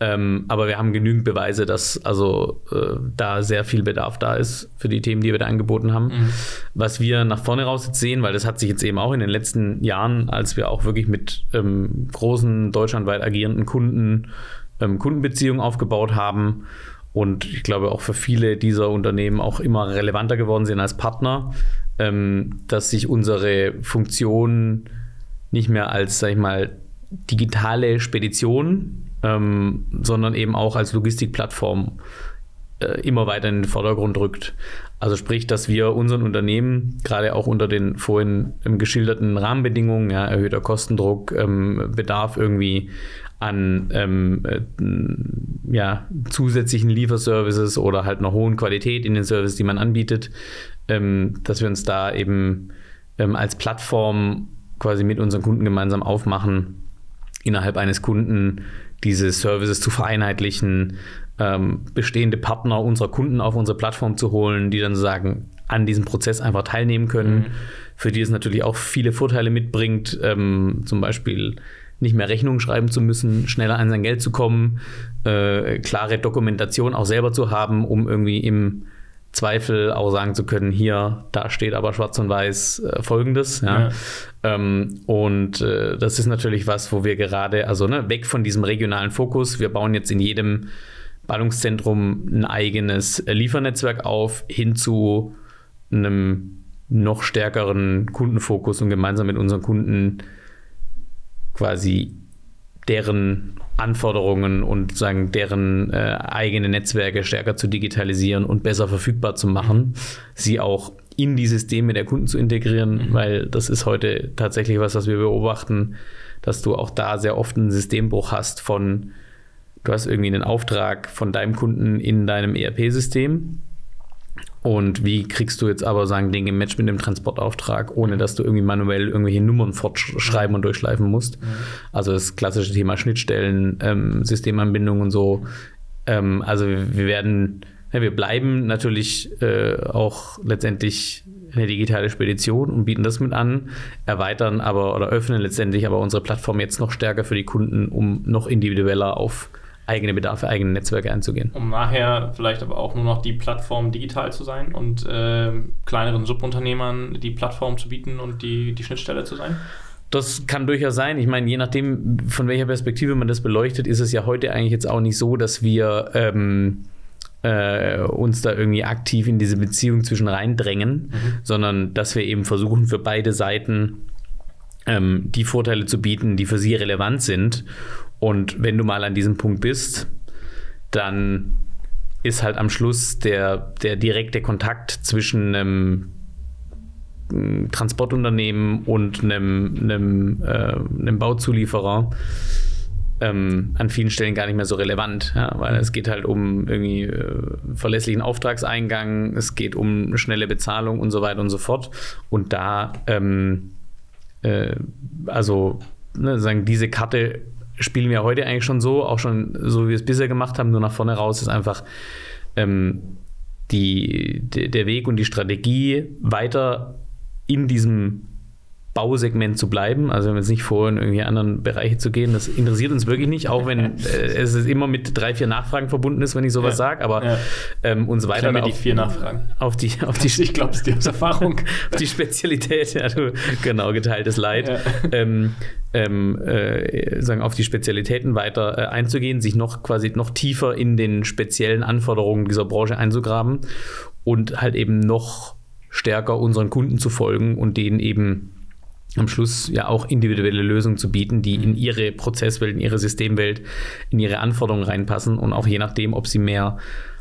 Ähm, aber wir haben genügend Beweise, dass also äh, da sehr viel Bedarf da ist für die Themen, die wir da angeboten haben. Mhm. Was wir nach vorne raus jetzt sehen, weil das hat sich jetzt eben auch in den letzten Jahren, als wir auch wirklich mit ähm, großen deutschlandweit agierenden Kunden ähm, Kundenbeziehungen aufgebaut haben und ich glaube auch für viele dieser Unternehmen auch immer relevanter geworden sind als Partner, ähm, dass sich unsere Funktion nicht mehr als, sag ich mal, digitale Spedition, ähm, sondern eben auch als Logistikplattform äh, immer weiter in den Vordergrund rückt. Also sprich, dass wir unseren Unternehmen gerade auch unter den vorhin ähm, geschilderten Rahmenbedingungen, ja, erhöhter Kostendruck, ähm, Bedarf irgendwie an ähm, äh, ja, zusätzlichen Lieferservices oder halt einer hohen Qualität in den Services, die man anbietet, ähm, dass wir uns da eben ähm, als Plattform quasi mit unseren Kunden gemeinsam aufmachen, innerhalb eines Kunden diese Services zu vereinheitlichen, ähm, bestehende Partner unserer Kunden auf unsere Plattform zu holen, die dann sagen, an diesem Prozess einfach teilnehmen können, mhm. für die es natürlich auch viele Vorteile mitbringt, ähm, zum Beispiel nicht mehr Rechnungen schreiben zu müssen, schneller an sein Geld zu kommen, äh, klare Dokumentation auch selber zu haben, um irgendwie im Zweifel auch sagen zu können, hier, da steht aber schwarz und weiß äh, folgendes. Ja. ja. Ähm, und äh, das ist natürlich was, wo wir gerade, also ne, weg von diesem regionalen Fokus, wir bauen jetzt in jedem Ballungszentrum ein eigenes Liefernetzwerk auf, hin zu einem noch stärkeren Kundenfokus und gemeinsam mit unseren Kunden quasi deren Anforderungen und sagen deren äh, eigene Netzwerke stärker zu digitalisieren und besser verfügbar zu machen, sie auch in die Systeme der Kunden zu integrieren, mhm. weil das ist heute tatsächlich was, was wir beobachten, dass du auch da sehr oft einen Systembruch hast von, du hast irgendwie einen Auftrag von deinem Kunden in deinem ERP-System und wie kriegst du jetzt aber sagen, den gematcht mit dem Transportauftrag, ohne dass du irgendwie manuell irgendwelche Nummern fortschreiben und durchschleifen musst? Mhm. Also das klassische Thema Schnittstellen, ähm, Systemanbindung und so. Ähm, also wir werden, ja, wir bleiben natürlich äh, auch letztendlich eine digitale Spedition und bieten das mit an, erweitern aber oder öffnen letztendlich aber unsere Plattform jetzt noch stärker für die Kunden, um noch individueller auf eigene Bedarfe, eigene Netzwerke einzugehen. Um nachher vielleicht aber auch nur noch die Plattform digital zu sein und äh, kleineren Subunternehmern die Plattform zu bieten und die, die Schnittstelle zu sein? Das kann durchaus sein. Ich meine, je nachdem, von welcher Perspektive man das beleuchtet, ist es ja heute eigentlich jetzt auch nicht so, dass wir ähm, äh, uns da irgendwie aktiv in diese Beziehung zwischen reindrängen, mhm. sondern dass wir eben versuchen, für beide Seiten ähm, die Vorteile zu bieten, die für sie relevant sind und wenn du mal an diesem Punkt bist, dann ist halt am Schluss der, der direkte Kontakt zwischen einem Transportunternehmen und einem, einem, äh, einem Bauzulieferer ähm, an vielen Stellen gar nicht mehr so relevant, ja, weil es geht halt um irgendwie äh, verlässlichen Auftragseingang, es geht um schnelle Bezahlung und so weiter und so fort. Und da, ähm, äh, also ne, sagen, diese Karte spielen wir heute eigentlich schon so, auch schon so wie wir es bisher gemacht haben, nur nach vorne raus ist einfach ähm, die, der Weg und die Strategie weiter in diesem Bausegment zu bleiben. Also wir haben jetzt nicht vor, in irgendwie anderen Bereiche zu gehen. Das interessiert uns wirklich nicht, auch wenn äh, es immer mit drei, vier Nachfragen verbunden ist, wenn ich sowas ja. sage. Aber ja. ähm, uns weiter mir die vier Nachfragen. Auf die, auf die, ich glaube es dir aus Erfahrung. auf die Spezialität, ja, du, genau, geteiltes Leid. Ja. Ähm, ähm, äh, sagen, auf die Spezialitäten weiter äh, einzugehen, sich noch quasi noch tiefer in den speziellen Anforderungen dieser Branche einzugraben und halt eben noch stärker unseren Kunden zu folgen und denen eben am Schluss ja auch individuelle Lösungen zu bieten, die in mhm. ihre Prozesswelt, in ihre Systemwelt, in ihre Anforderungen reinpassen und auch je nachdem, ob sie mehr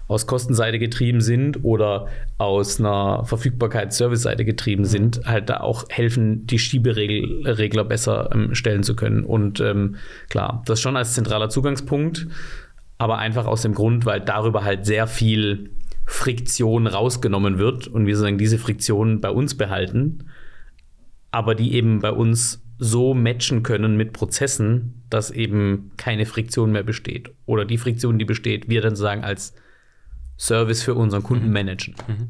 aus Kostenseite getrieben sind oder aus einer Verfügbarkeits-Service-Seite getrieben mhm. sind, halt da auch helfen, die Schieberegler besser ähm, stellen zu können. Und ähm, klar, das schon als zentraler Zugangspunkt, aber einfach aus dem Grund, weil darüber halt sehr viel Friktion rausgenommen wird und wir sozusagen diese Friktion bei uns behalten aber die eben bei uns so matchen können mit Prozessen, dass eben keine Friktion mehr besteht. Oder die Friktion, die besteht, wir dann sagen als Service für unseren Kunden mhm. managen. Mhm.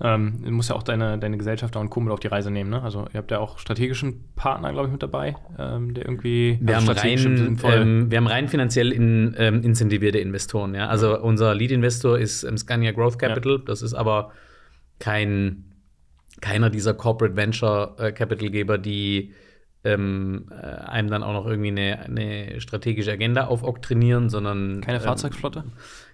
Ähm, du musst ja auch deine, deine Gesellschafter und Kumpel auf die Reise nehmen, ne? Also ihr habt ja auch strategischen Partner, glaube ich, mit dabei, ähm, der irgendwie wir, also haben rein, ähm, wir haben rein finanziell in, ähm, incentivierte Investoren, ja. Also unser Lead-Investor ist ähm, Scania Growth Capital, ja. das ist aber kein keiner dieser Corporate Venture äh, Capitalgeber, die ähm, äh, einem dann auch noch irgendwie eine, eine strategische Agenda aufoktrinieren, sondern. Keine ähm, Fahrzeugflotte?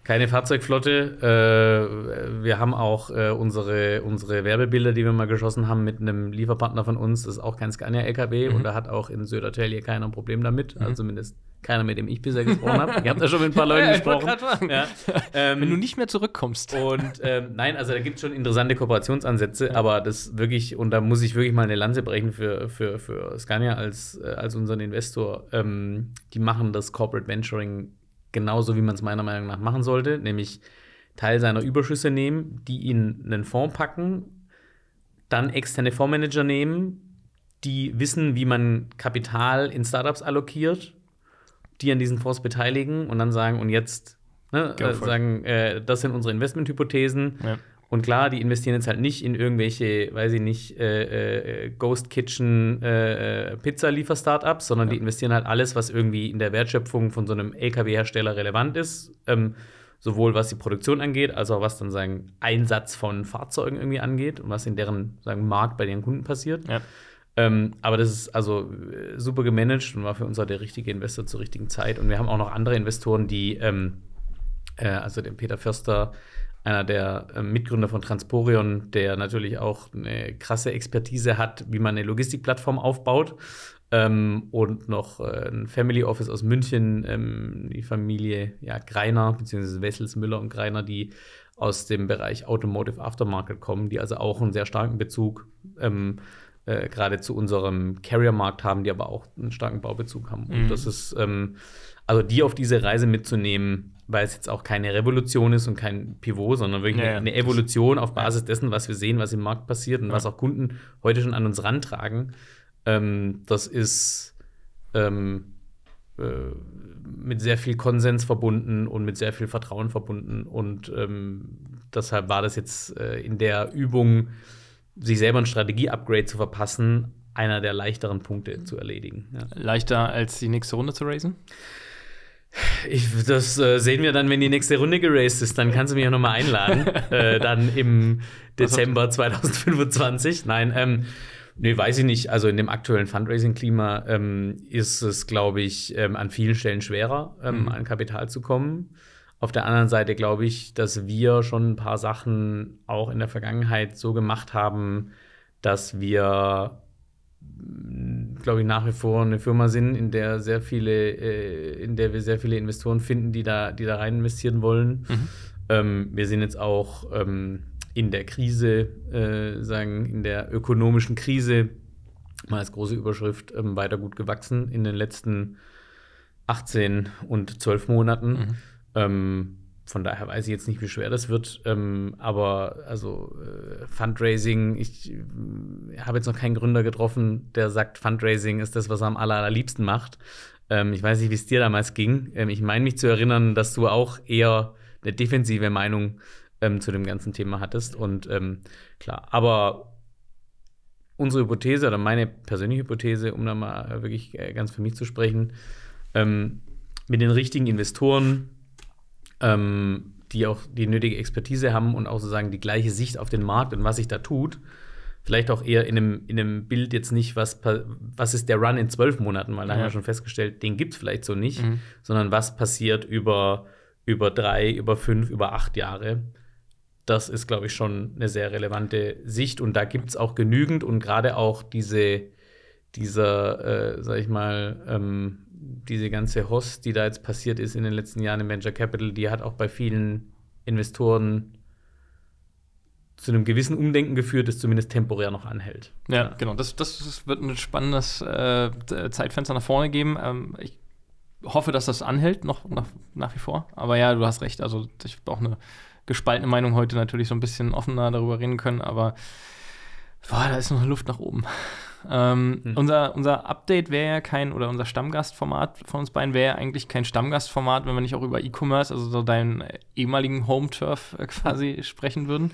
Keine Fahrzeugflotte. Äh, wir haben auch äh, unsere, unsere Werbebilder, die wir mal geschossen haben mit einem Lieferpartner von uns. Das ist auch kein Scania-LKW mhm. und da hat auch in Södertälje hier keiner ein Problem damit. Mhm. Also zumindest keiner, mit dem ich bisher gesprochen habe. Ihr habt ja schon mit ein paar Leuten ja, gesprochen. Ja. Ähm, Wenn du nicht mehr zurückkommst. Und ähm, nein, also da gibt es schon interessante Kooperationsansätze, ja. aber das wirklich, und da muss ich wirklich mal eine Lanze brechen für, für, für Scania als, äh, als unseren Investor. Ähm, die machen das Corporate Venturing genauso, wie man es meiner Meinung nach machen sollte, nämlich Teil seiner Überschüsse nehmen, die in einen Fonds packen, dann externe Fondsmanager nehmen, die wissen, wie man Kapital in Startups allokiert, die an diesen Fonds beteiligen und dann sagen, und jetzt ne, äh, sagen, äh, das sind unsere Investmenthypothesen. Ja. Und klar, die investieren jetzt halt nicht in irgendwelche, weiß ich nicht, äh, äh, Ghost Kitchen äh, äh Pizza-Liefer-Startups, sondern ja. die investieren halt alles, was irgendwie in der Wertschöpfung von so einem LKW-Hersteller relevant ist. Ähm, sowohl was die Produktion angeht, als auch was dann sagen Einsatz von Fahrzeugen irgendwie angeht und was in deren sagen Markt bei den Kunden passiert. Ja. Ähm, aber das ist also äh, super gemanagt und war für uns auch der richtige Investor zur richtigen Zeit. Und wir haben auch noch andere Investoren, die, ähm, äh, also den Peter Förster, einer der äh, Mitgründer von Transporion, der natürlich auch eine krasse Expertise hat, wie man eine Logistikplattform aufbaut. Ähm, und noch äh, ein Family Office aus München, ähm, die Familie ja, Greiner, beziehungsweise Wessels, Müller und Greiner, die aus dem Bereich Automotive Aftermarket kommen, die also auch einen sehr starken Bezug ähm, äh, gerade zu unserem Carrier-Markt haben, die aber auch einen starken Baubezug haben. Mhm. Und das ist, ähm, also die auf diese Reise mitzunehmen, weil es jetzt auch keine Revolution ist und kein Pivot, sondern wirklich ja, eine, Evolution auf Basis dessen, was wir sehen, was im Markt passiert und ja. was auch Kunden heute schon an uns rantragen. Ähm, das ist ähm, äh, mit sehr viel Konsens verbunden und mit sehr viel Vertrauen verbunden. Und ähm, deshalb war das jetzt äh, in der Übung, sich selber ein Strategie-Upgrade zu verpassen, einer der leichteren Punkte zu erledigen. Ja. Leichter als die nächste Runde zu raisen? Ich, das äh, sehen wir dann, wenn die nächste Runde geraced ist. Dann kannst du mich ja nochmal einladen. äh, dann im Dezember 2025. Nein, ähm, nee, weiß ich nicht. Also in dem aktuellen Fundraising-Klima ähm, ist es, glaube ich, ähm, an vielen Stellen schwerer, ähm, mhm. an Kapital zu kommen. Auf der anderen Seite glaube ich, dass wir schon ein paar Sachen auch in der Vergangenheit so gemacht haben, dass wir glaube ich, nach wie vor eine Firma sind, in der sehr viele, äh, in der wir sehr viele Investoren finden, die da, die da rein investieren wollen. Mhm. Ähm, wir sind jetzt auch ähm, in der Krise, äh, sagen, in der ökonomischen Krise, mal als große Überschrift, ähm, weiter gut gewachsen in den letzten 18 und 12 Monaten. Mhm. Von daher weiß ich jetzt nicht, wie schwer das wird. Ähm, aber also äh, Fundraising, ich äh, habe jetzt noch keinen Gründer getroffen, der sagt, Fundraising ist das, was er am aller, allerliebsten macht. Ähm, ich weiß nicht, wie es dir damals ging. Ähm, ich meine mich zu erinnern, dass du auch eher eine defensive Meinung ähm, zu dem ganzen Thema hattest. Und ähm, klar, aber unsere Hypothese oder meine persönliche Hypothese, um da mal wirklich äh, ganz für mich zu sprechen, ähm, mit den richtigen Investoren ähm, die auch die nötige Expertise haben und auch sozusagen die gleiche Sicht auf den Markt und was sich da tut. Vielleicht auch eher in einem, in einem Bild jetzt nicht, was, was ist der Run in zwölf Monaten, weil da haben wir schon festgestellt, den gibt es vielleicht so nicht, mhm. sondern was passiert über, über drei, über fünf, über acht Jahre. Das ist, glaube ich, schon eine sehr relevante Sicht und da gibt es auch genügend und gerade auch diese, dieser, äh, sag ich mal, ähm, diese ganze Host, die da jetzt passiert ist in den letzten Jahren im Venture Capital, die hat auch bei vielen Investoren zu einem gewissen Umdenken geführt, das zumindest temporär noch anhält. Ja, ja. genau. Das, das wird ein spannendes äh, Zeitfenster nach vorne geben. Ähm, ich hoffe, dass das anhält, noch nach, nach wie vor. Aber ja, du hast recht. Also, ich habe auch eine gespaltene Meinung heute natürlich so ein bisschen offener darüber reden können. Aber boah, da ist noch Luft nach oben. Ähm, hm. unser, unser Update wäre ja kein, oder unser Stammgastformat von uns beiden wäre ja eigentlich kein Stammgastformat, wenn wir nicht auch über E-Commerce, also so deinen ehemaligen Home-Turf äh, quasi sprechen würden.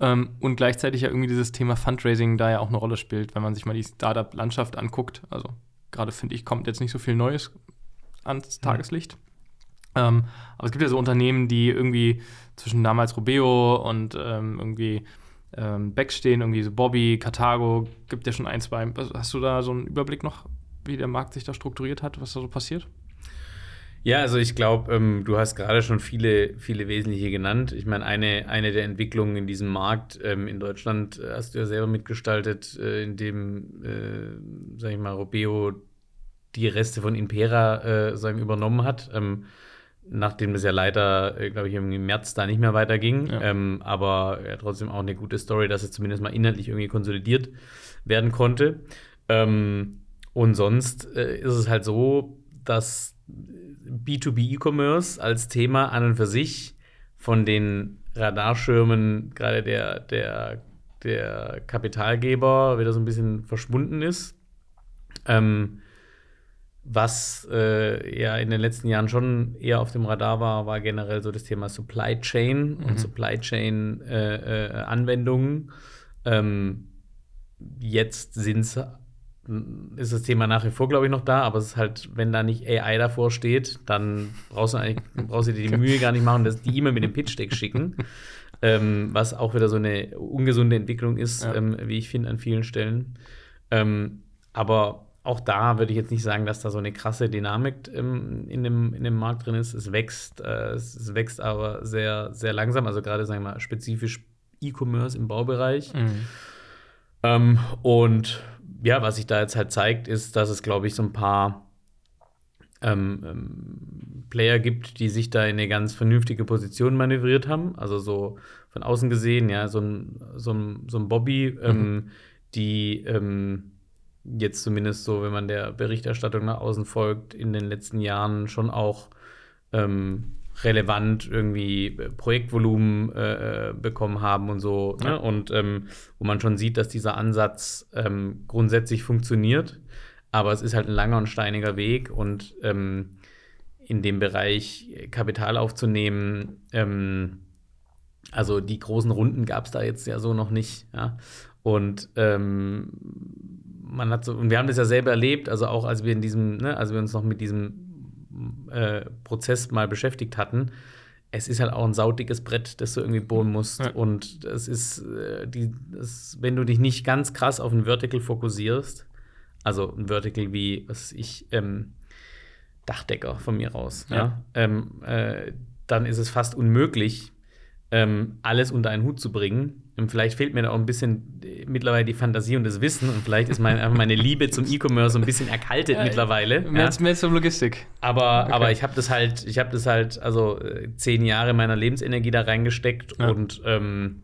Ähm, und gleichzeitig ja irgendwie dieses Thema Fundraising da ja auch eine Rolle spielt, wenn man sich mal die Startup-Landschaft anguckt. Also gerade finde ich, kommt jetzt nicht so viel Neues ans mhm. Tageslicht. Ähm, aber es gibt ja so Unternehmen, die irgendwie zwischen damals Rubeo und ähm, irgendwie ähm, Beck stehen, irgendwie so Bobby, Carthago, gibt ja schon ein, zwei. Hast du da so einen Überblick noch, wie der Markt sich da strukturiert hat, was da so passiert? Ja, also ich glaube, ähm, du hast gerade schon viele, viele wesentliche genannt. Ich meine, eine, eine der Entwicklungen in diesem Markt ähm, in Deutschland äh, hast du ja selber mitgestaltet, äh, indem, äh, sag ich mal, Robeo die Reste von Impera äh, sagen, übernommen hat. Ähm, nachdem das ja leider, äh, glaube ich, im März da nicht mehr weiterging. Ja. Ähm, aber ja, trotzdem auch eine gute Story, dass es zumindest mal inhaltlich irgendwie konsolidiert werden konnte. Ähm, und sonst äh, ist es halt so, dass B2B E-Commerce als Thema an und für sich von den Radarschirmen gerade der, der, der Kapitalgeber wieder so ein bisschen verschwunden ist. Ähm, was äh, ja in den letzten Jahren schon eher auf dem Radar war, war generell so das Thema Supply Chain mhm. und Supply Chain äh, äh, Anwendungen. Ähm, jetzt sind es ist das Thema nach wie vor, glaube ich, noch da, aber es ist halt, wenn da nicht AI davor steht, dann brauchst du eigentlich, brauchst du dir die Mühe gar nicht machen, dass die E-Mail mit dem Pitch-Deck schicken. ähm, was auch wieder so eine ungesunde Entwicklung ist, ja. ähm, wie ich finde, an vielen Stellen. Ähm, aber auch da würde ich jetzt nicht sagen, dass da so eine krasse Dynamik ähm, in, dem, in dem Markt drin ist. Es wächst, äh, es, wächst aber sehr, sehr langsam, also gerade, sagen wir mal, spezifisch E-Commerce im Baubereich. Mhm. Ähm, und ja, was sich da jetzt halt zeigt, ist, dass es, glaube ich, so ein paar ähm, ähm, Player gibt, die sich da in eine ganz vernünftige Position manövriert haben. Also so von außen gesehen, ja, so ein, so ein, so ein Bobby, ähm, mhm. die ähm, jetzt zumindest so, wenn man der Berichterstattung nach außen folgt, in den letzten Jahren schon auch ähm, relevant irgendwie äh, Projektvolumen äh, äh, bekommen haben und so. Ne? Und ähm, wo man schon sieht, dass dieser Ansatz ähm, grundsätzlich funktioniert. Aber es ist halt ein langer und steiniger Weg und ähm, in dem Bereich Kapital aufzunehmen, ähm, also die großen Runden gab es da jetzt ja so noch nicht. Ja? Und ähm, man hat so, und wir haben das ja selber erlebt, also auch als wir in diesem, ne, als wir uns noch mit diesem äh, Prozess mal beschäftigt hatten, es ist halt auch ein saudiges Brett, das du irgendwie bohren musst. Ja. Und es ist, äh, die, das, wenn du dich nicht ganz krass auf ein Vertical fokussierst, also ein Vertical wie, was ich, ähm, Dachdecker von mir raus, ja. ja ähm, äh, dann ist es fast unmöglich, ähm, alles unter einen Hut zu bringen. Und vielleicht fehlt mir da auch ein bisschen äh, mittlerweile die Fantasie und das Wissen und vielleicht ist mein, einfach meine Liebe zum E-Commerce so ein bisschen erkaltet ja, mittlerweile. Mehr, ja. mehr zum Logistik. Aber, okay. aber ich habe das halt, ich habe das halt, also äh, zehn Jahre meiner Lebensenergie da reingesteckt ja. und ähm,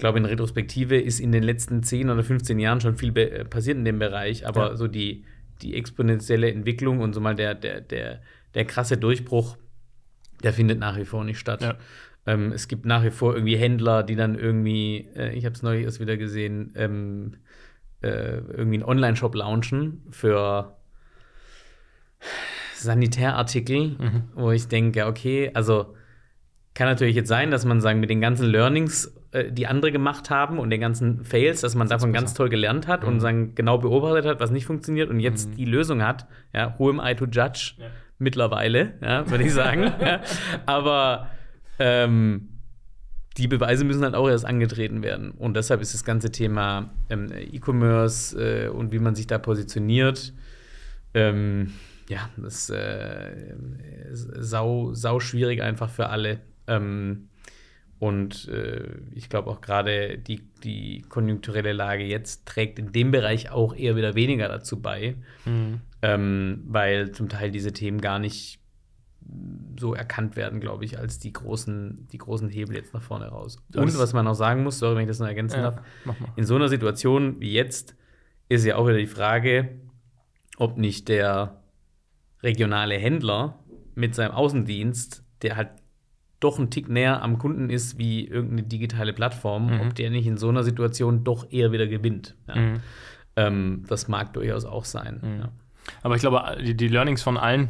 glaube in Retrospektive ist in den letzten 10 oder 15 Jahren schon viel äh, passiert in dem Bereich, aber so die, die exponentielle Entwicklung und so mal der, der, der, der krasse Durchbruch, der findet nach wie vor nicht statt. Ja. Ähm, es gibt nach wie vor irgendwie Händler, die dann irgendwie, äh, ich habe es neulich erst wieder gesehen, ähm, äh, irgendwie einen Online-Shop launchen für Sanitärartikel, mhm. wo ich denke, okay, also kann natürlich jetzt sein, dass man sagen, mit den ganzen Learnings, äh, die andere gemacht haben und den ganzen Fails, dass man das davon ganz toll gelernt hat mhm. und sagen, genau beobachtet hat, was nicht funktioniert und jetzt mhm. die Lösung hat. Ja, who am I to judge? Ja. Mittlerweile, ja, würde ich sagen. ja. Aber ähm, die Beweise müssen halt auch erst angetreten werden. Und deshalb ist das ganze Thema ähm, E-Commerce äh, und wie man sich da positioniert, ähm, ja, das äh, sau, sau schwierig einfach für alle. Ähm, und äh, ich glaube auch gerade die, die konjunkturelle Lage jetzt trägt in dem Bereich auch eher wieder weniger dazu bei, mhm. ähm, weil zum Teil diese Themen gar nicht so erkannt werden, glaube ich, als die großen, die großen Hebel jetzt nach vorne raus. Und was man auch sagen muss, sorry, wenn ich das noch ergänzen ja, darf, in so einer Situation wie jetzt ist ja auch wieder die Frage, ob nicht der regionale Händler mit seinem Außendienst, der halt doch ein Tick näher am Kunden ist wie irgendeine digitale Plattform, mhm. ob der nicht in so einer Situation doch eher wieder gewinnt. Ja. Mhm. Ähm, das mag durchaus auch sein. Mhm. Ja. Aber ich glaube, die, die Learnings von allen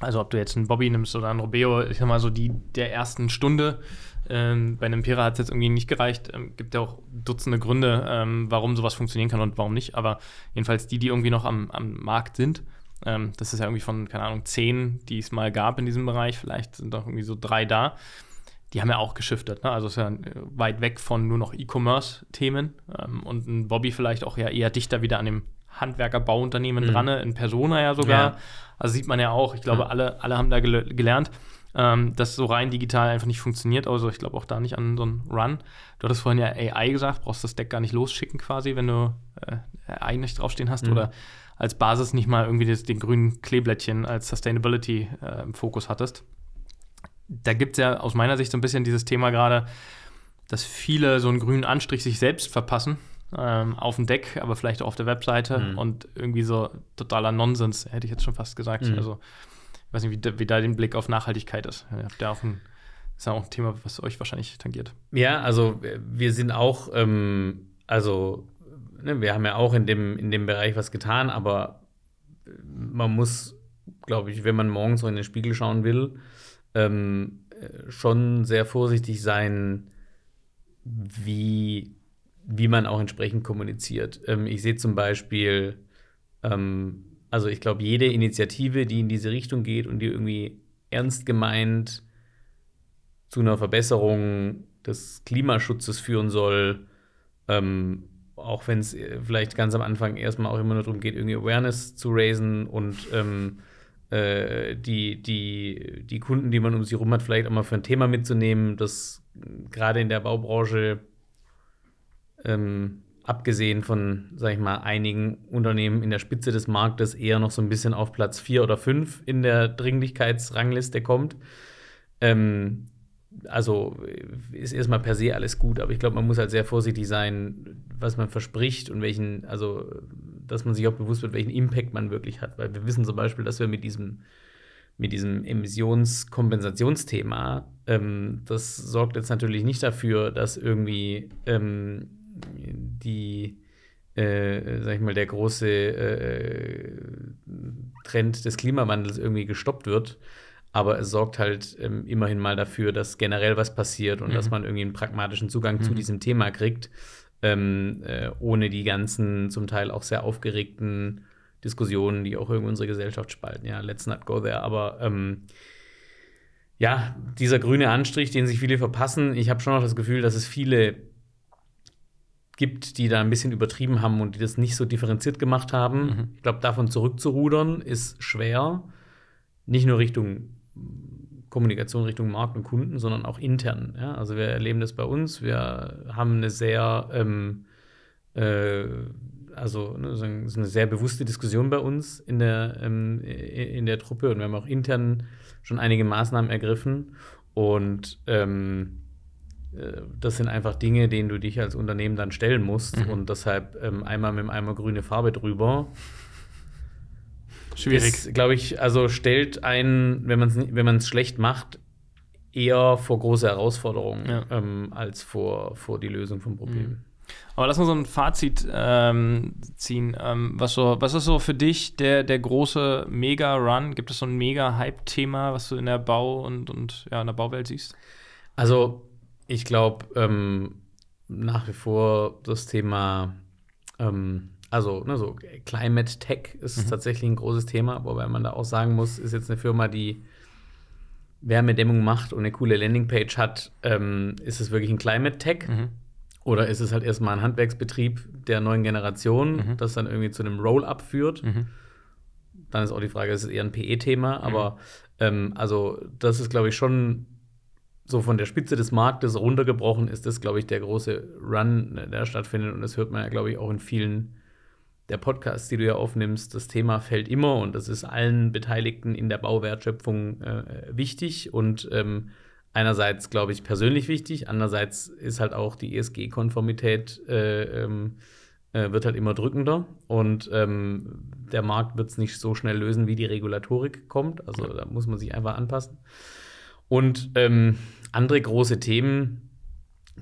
Also ob du jetzt einen Bobby nimmst oder einen Robeo, ich sag mal so die der ersten Stunde. Ähm, bei einem Pira hat es jetzt irgendwie nicht gereicht. Ähm, gibt ja auch Dutzende Gründe, ähm, warum sowas funktionieren kann und warum nicht. Aber jedenfalls die, die irgendwie noch am, am Markt sind. Ähm, das ist ja irgendwie von, keine Ahnung, zehn, die es mal gab in diesem Bereich. Vielleicht sind doch irgendwie so drei da. Die haben ja auch geschiftet. Ne? Also ist ja äh, weit weg von nur noch E-Commerce-Themen. Ähm, und ein Bobby vielleicht auch ja eher dichter wieder an dem Handwerker-Bauunternehmen mhm. dran, in Persona ja sogar. Ja. Also sieht man ja auch, ich glaube, ja. alle, alle haben da gel gelernt, ähm, dass so rein digital einfach nicht funktioniert. Also ich glaube auch da nicht an so einen Run. Du hattest vorhin ja AI gesagt, brauchst das Deck gar nicht losschicken quasi, wenn du äh, AI nicht draufstehen hast mhm. oder als Basis nicht mal irgendwie das, den grünen Kleeblättchen als Sustainability äh, im Fokus hattest. Da gibt es ja aus meiner Sicht so ein bisschen dieses Thema gerade, dass viele so einen grünen Anstrich sich selbst verpassen ähm, auf dem Deck, aber vielleicht auch auf der Webseite mhm. und irgendwie so totaler Nonsens, hätte ich jetzt schon fast gesagt. Mhm. Also, ich weiß nicht, wie, wie da den Blick auf Nachhaltigkeit ist. Ihr habt ja auch ein, ist ja auch ein Thema, was euch wahrscheinlich tangiert. Ja, also wir sind auch, ähm, also ne, wir haben ja auch in dem, in dem Bereich was getan, aber man muss, glaube ich, wenn man morgens so in den Spiegel schauen will, ähm, schon sehr vorsichtig sein, wie wie man auch entsprechend kommuniziert. Ähm, ich sehe zum Beispiel, ähm, also ich glaube, jede Initiative, die in diese Richtung geht und die irgendwie ernst gemeint zu einer Verbesserung des Klimaschutzes führen soll, ähm, auch wenn es äh, vielleicht ganz am Anfang erstmal auch immer nur darum geht, irgendwie Awareness zu raisen und ähm, äh, die, die, die Kunden, die man um sich herum hat, vielleicht auch mal für ein Thema mitzunehmen, das gerade in der Baubranche ähm, abgesehen von, sag ich mal, einigen Unternehmen in der Spitze des Marktes eher noch so ein bisschen auf Platz 4 oder 5 in der Dringlichkeitsrangliste kommt. Ähm, also ist erstmal per se alles gut, aber ich glaube, man muss halt sehr vorsichtig sein, was man verspricht und welchen, also dass man sich auch bewusst wird, welchen Impact man wirklich hat. Weil wir wissen zum Beispiel, dass wir mit diesem, mit diesem Emissionskompensationsthema, ähm, das sorgt jetzt natürlich nicht dafür, dass irgendwie ähm, die, äh, sag ich mal, der große äh, Trend des Klimawandels irgendwie gestoppt wird. Aber es sorgt halt ähm, immerhin mal dafür, dass generell was passiert und mhm. dass man irgendwie einen pragmatischen Zugang mhm. zu diesem Thema kriegt, ähm, äh, ohne die ganzen zum Teil auch sehr aufgeregten Diskussionen, die auch irgendwie unsere Gesellschaft spalten. Ja, let's not go there. Aber ähm, ja, dieser grüne Anstrich, den sich viele verpassen, ich habe schon noch das Gefühl, dass es viele gibt, die da ein bisschen übertrieben haben und die das nicht so differenziert gemacht haben. Mhm. Ich glaube, davon zurückzurudern ist schwer. Nicht nur Richtung Kommunikation Richtung Markt und Kunden, sondern auch intern. Ja? Also wir erleben das bei uns. Wir haben eine sehr, ähm, äh, also ne, so eine sehr bewusste Diskussion bei uns in der, ähm, in der Truppe und wir haben auch intern schon einige Maßnahmen ergriffen. Und ähm, äh, das sind einfach Dinge, denen du dich als Unternehmen dann stellen musst. Mhm. Und deshalb ähm, einmal mit einmal grüne Farbe drüber. Schwierig. glaube ich, also stellt einen, wenn man es wenn schlecht macht, eher vor große Herausforderungen ja. ähm, als vor, vor die Lösung vom Problem. Mhm. Aber lass uns so ein Fazit ähm, ziehen. Ähm, was, so, was ist so für dich der, der große Mega-Run? Gibt es so ein Mega-Hype-Thema, was du in der Bau- und, und ja, in der Bauwelt siehst? Also ich glaube ähm, nach wie vor das Thema, ähm, also ne, so Climate Tech ist mhm. tatsächlich ein großes Thema, wobei man da auch sagen muss, ist jetzt eine Firma, die Wärmedämmung macht und eine coole Landingpage hat, ähm, ist es wirklich ein Climate Tech? Mhm. Oder ist es halt erstmal ein Handwerksbetrieb der neuen Generation, mhm. das dann irgendwie zu einem Roll-up führt? Mhm. Dann ist auch die Frage, ist es eher ein PE-Thema? Aber mhm. ähm, also, das ist, glaube ich, schon so von der Spitze des Marktes runtergebrochen ist das, glaube ich, der große Run, der stattfindet. Und das hört man ja, glaube ich, auch in vielen der Podcasts, die du ja aufnimmst. Das Thema fällt immer und das ist allen Beteiligten in der Bauwertschöpfung äh, wichtig und ähm, einerseits, glaube ich, persönlich wichtig, andererseits ist halt auch die ESG-Konformität äh, ähm, äh, wird halt immer drückender und ähm, der Markt wird es nicht so schnell lösen, wie die Regulatorik kommt. Also da muss man sich einfach anpassen. Und ähm, andere große Themen,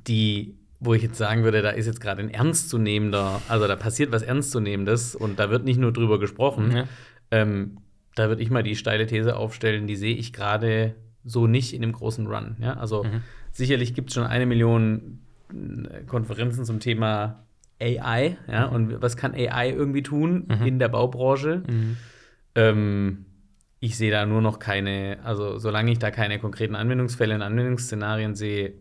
die, wo ich jetzt sagen würde, da ist jetzt gerade ein ernstzunehmender, also da passiert was Ernstzunehmendes und da wird nicht nur drüber gesprochen. Ja. Ähm, da würde ich mal die steile These aufstellen, die sehe ich gerade so nicht in dem großen Run. Ja? Also mhm. sicherlich gibt es schon eine Million äh, Konferenzen zum Thema AI, ja, mhm. und was kann AI irgendwie tun mhm. in der Baubranche? Mhm. Ähm, ich sehe da nur noch keine, also solange ich da keine konkreten Anwendungsfälle und Anwendungsszenarien sehe,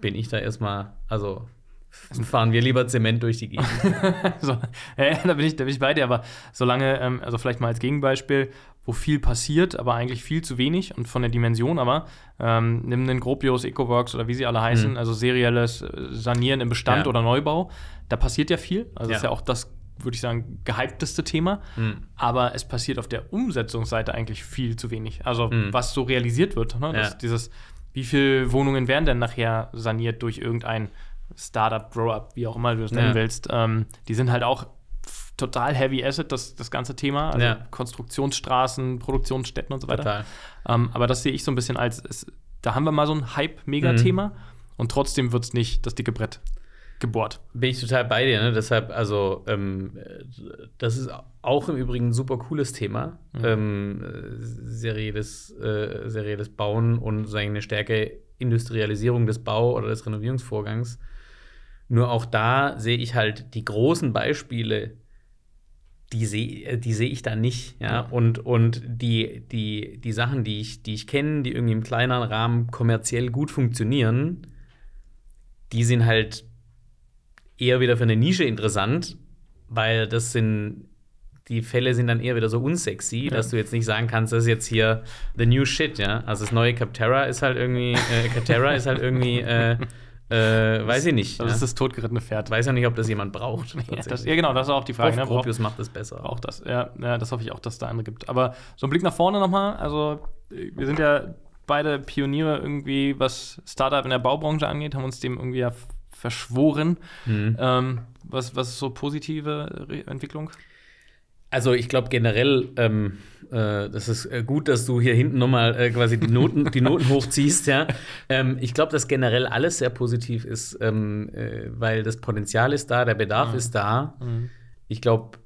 bin ich da erstmal, also fahren wir lieber Zement durch die Gegend. so, ja, da bin, ich, da bin ich bei dir, aber solange, ähm, also vielleicht mal als Gegenbeispiel, wo viel passiert, aber eigentlich viel zu wenig und von der Dimension aber, ähm, nimm den Gropius, Ecoworks oder wie sie alle heißen, mhm. also serielles äh, Sanieren im Bestand ja. oder Neubau, da passiert ja viel. Also ja. ist ja auch das, würde ich sagen, gehypteste Thema. Mhm. Aber es passiert auf der Umsetzungsseite eigentlich viel zu wenig. Also mhm. was so realisiert wird. Ne? Ja. Dieses, wie viele Wohnungen werden denn nachher saniert durch irgendein Startup, Grow-up, wie auch immer du es nennen willst, ähm, die sind halt auch total heavy asset, das, das ganze Thema. Also ja. Konstruktionsstraßen, Produktionsstätten und so weiter. Ähm, aber das sehe ich so ein bisschen als, es, da haben wir mal so ein Hype-Mega-Thema mhm. und trotzdem wird es nicht das dicke Brett gebohrt. Bin ich total bei dir, ne? Deshalb, also, ähm, das ist auch im Übrigen ein super cooles Thema. Mhm. Ähm, serielles, äh, serielles Bauen und sagen, eine stärke Industrialisierung des Bau- oder des Renovierungsvorgangs. Nur auch da sehe ich halt die großen Beispiele, die sehe die seh ich da nicht. Ja? Und, und die, die, die Sachen, die ich, die ich kenne, die irgendwie im kleineren Rahmen kommerziell gut funktionieren, die sind halt eher wieder für eine Nische interessant, weil das sind die Fälle sind dann eher wieder so unsexy, ja. dass du jetzt nicht sagen kannst, das ist jetzt hier the new shit, ja. Also das neue Capterra ist halt irgendwie, äh, Capterra ist halt irgendwie äh, äh, weiß ich nicht. Das ja? ist das totgerittene Pferd. Weiß ja nicht, ob das jemand braucht. ja, das, ja, genau, das ist auch die Frage. Ne? Gropius macht das besser. Auch das, ja, ja, das hoffe ich auch, dass es da andere gibt. Aber so ein Blick nach vorne nochmal. Also, wir sind ja beide Pioniere irgendwie, was Startup in der Baubranche angeht, haben uns dem irgendwie ja verschworen. Mhm. Ähm, was, was ist so positive Re Entwicklung? Also ich glaube generell, ähm, äh, das ist äh, gut, dass du hier hinten nochmal äh, quasi die Noten, die Noten hochziehst, ja. Ähm, ich glaube, dass generell alles sehr positiv ist, ähm, äh, weil das Potenzial ist da, der Bedarf mhm. ist da. Mhm. Ich glaube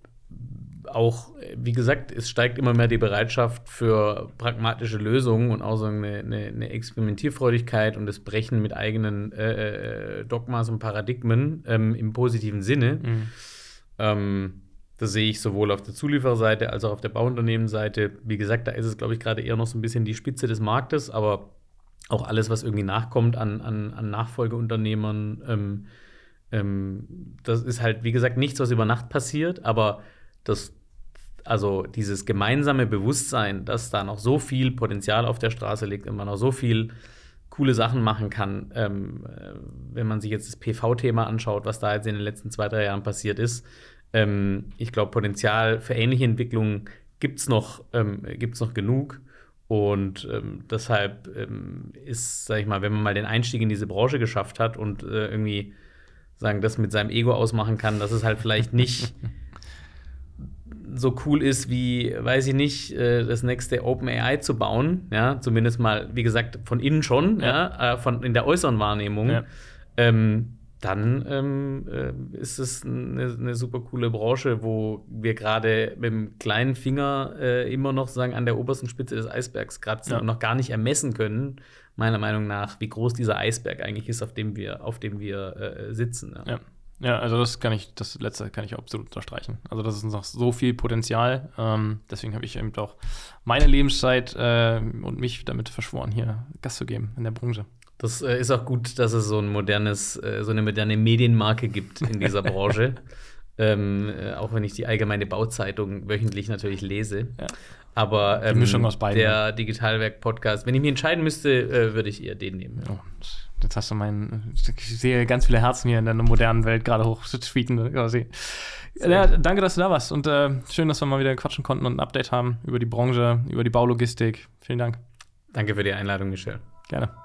auch, wie gesagt, es steigt immer mehr die Bereitschaft für pragmatische Lösungen und auch so eine, eine, eine Experimentierfreudigkeit und das Brechen mit eigenen äh, äh, Dogmas und Paradigmen ähm, im positiven Sinne. Mhm. Ähm, das sehe ich sowohl auf der Zuliefererseite als auch auf der Bauunternehmensseite. Wie gesagt, da ist es, glaube ich, gerade eher noch so ein bisschen die Spitze des Marktes, aber auch alles, was irgendwie nachkommt an, an, an Nachfolgeunternehmern, ähm, ähm, das ist halt, wie gesagt, nichts, was über Nacht passiert, aber das, also dieses gemeinsame Bewusstsein, dass da noch so viel Potenzial auf der Straße liegt und man noch so viel coole Sachen machen kann, ähm, äh, wenn man sich jetzt das PV-Thema anschaut, was da jetzt in den letzten zwei, drei Jahren passiert ist, ähm, ich glaube, Potenzial für ähnliche Entwicklungen gibt es noch, ähm, noch genug. Und ähm, deshalb ähm, ist, sag ich mal, wenn man mal den Einstieg in diese Branche geschafft hat und äh, irgendwie sagen, das mit seinem Ego ausmachen kann, dass es halt vielleicht nicht so cool ist wie, weiß ich nicht, äh, das nächste OpenAI zu bauen. Ja, zumindest mal, wie gesagt, von innen schon, ja, ja äh, von in der äußeren Wahrnehmung. Ja. Ähm, dann ähm, äh, ist es eine, eine, super coole Branche, wo wir gerade mit dem kleinen Finger äh, immer noch sagen an der obersten Spitze des Eisbergs kratzen ja. und noch gar nicht ermessen können, meiner Meinung nach, wie groß dieser Eisberg eigentlich ist, auf dem wir, auf dem wir äh, sitzen. Ja. Ja. ja. also das kann ich, das letzte kann ich absolut unterstreichen. Also das ist noch so viel Potenzial. Ähm, deswegen habe ich eben auch meine Lebenszeit äh, und mich damit verschworen, hier Gas zu geben in der Branche. Das äh, ist auch gut, dass es so ein modernes, äh, so eine moderne Medienmarke gibt in dieser Branche. ähm, äh, auch wenn ich die allgemeine Bauzeitung wöchentlich natürlich lese. Ja. Aber ähm, beiden, der Digitalwerk-Podcast, wenn ich mich entscheiden müsste, äh, würde ich eher den nehmen. Oh, jetzt hast du meinen, ich sehe ganz viele Herzen hier in der modernen Welt gerade hochschwieten quasi. Ja, danke, dass du da warst und äh, schön, dass wir mal wieder quatschen konnten und ein Update haben über die Branche, über die Baulogistik. Vielen Dank. Danke für die Einladung, Michelle. Gerne.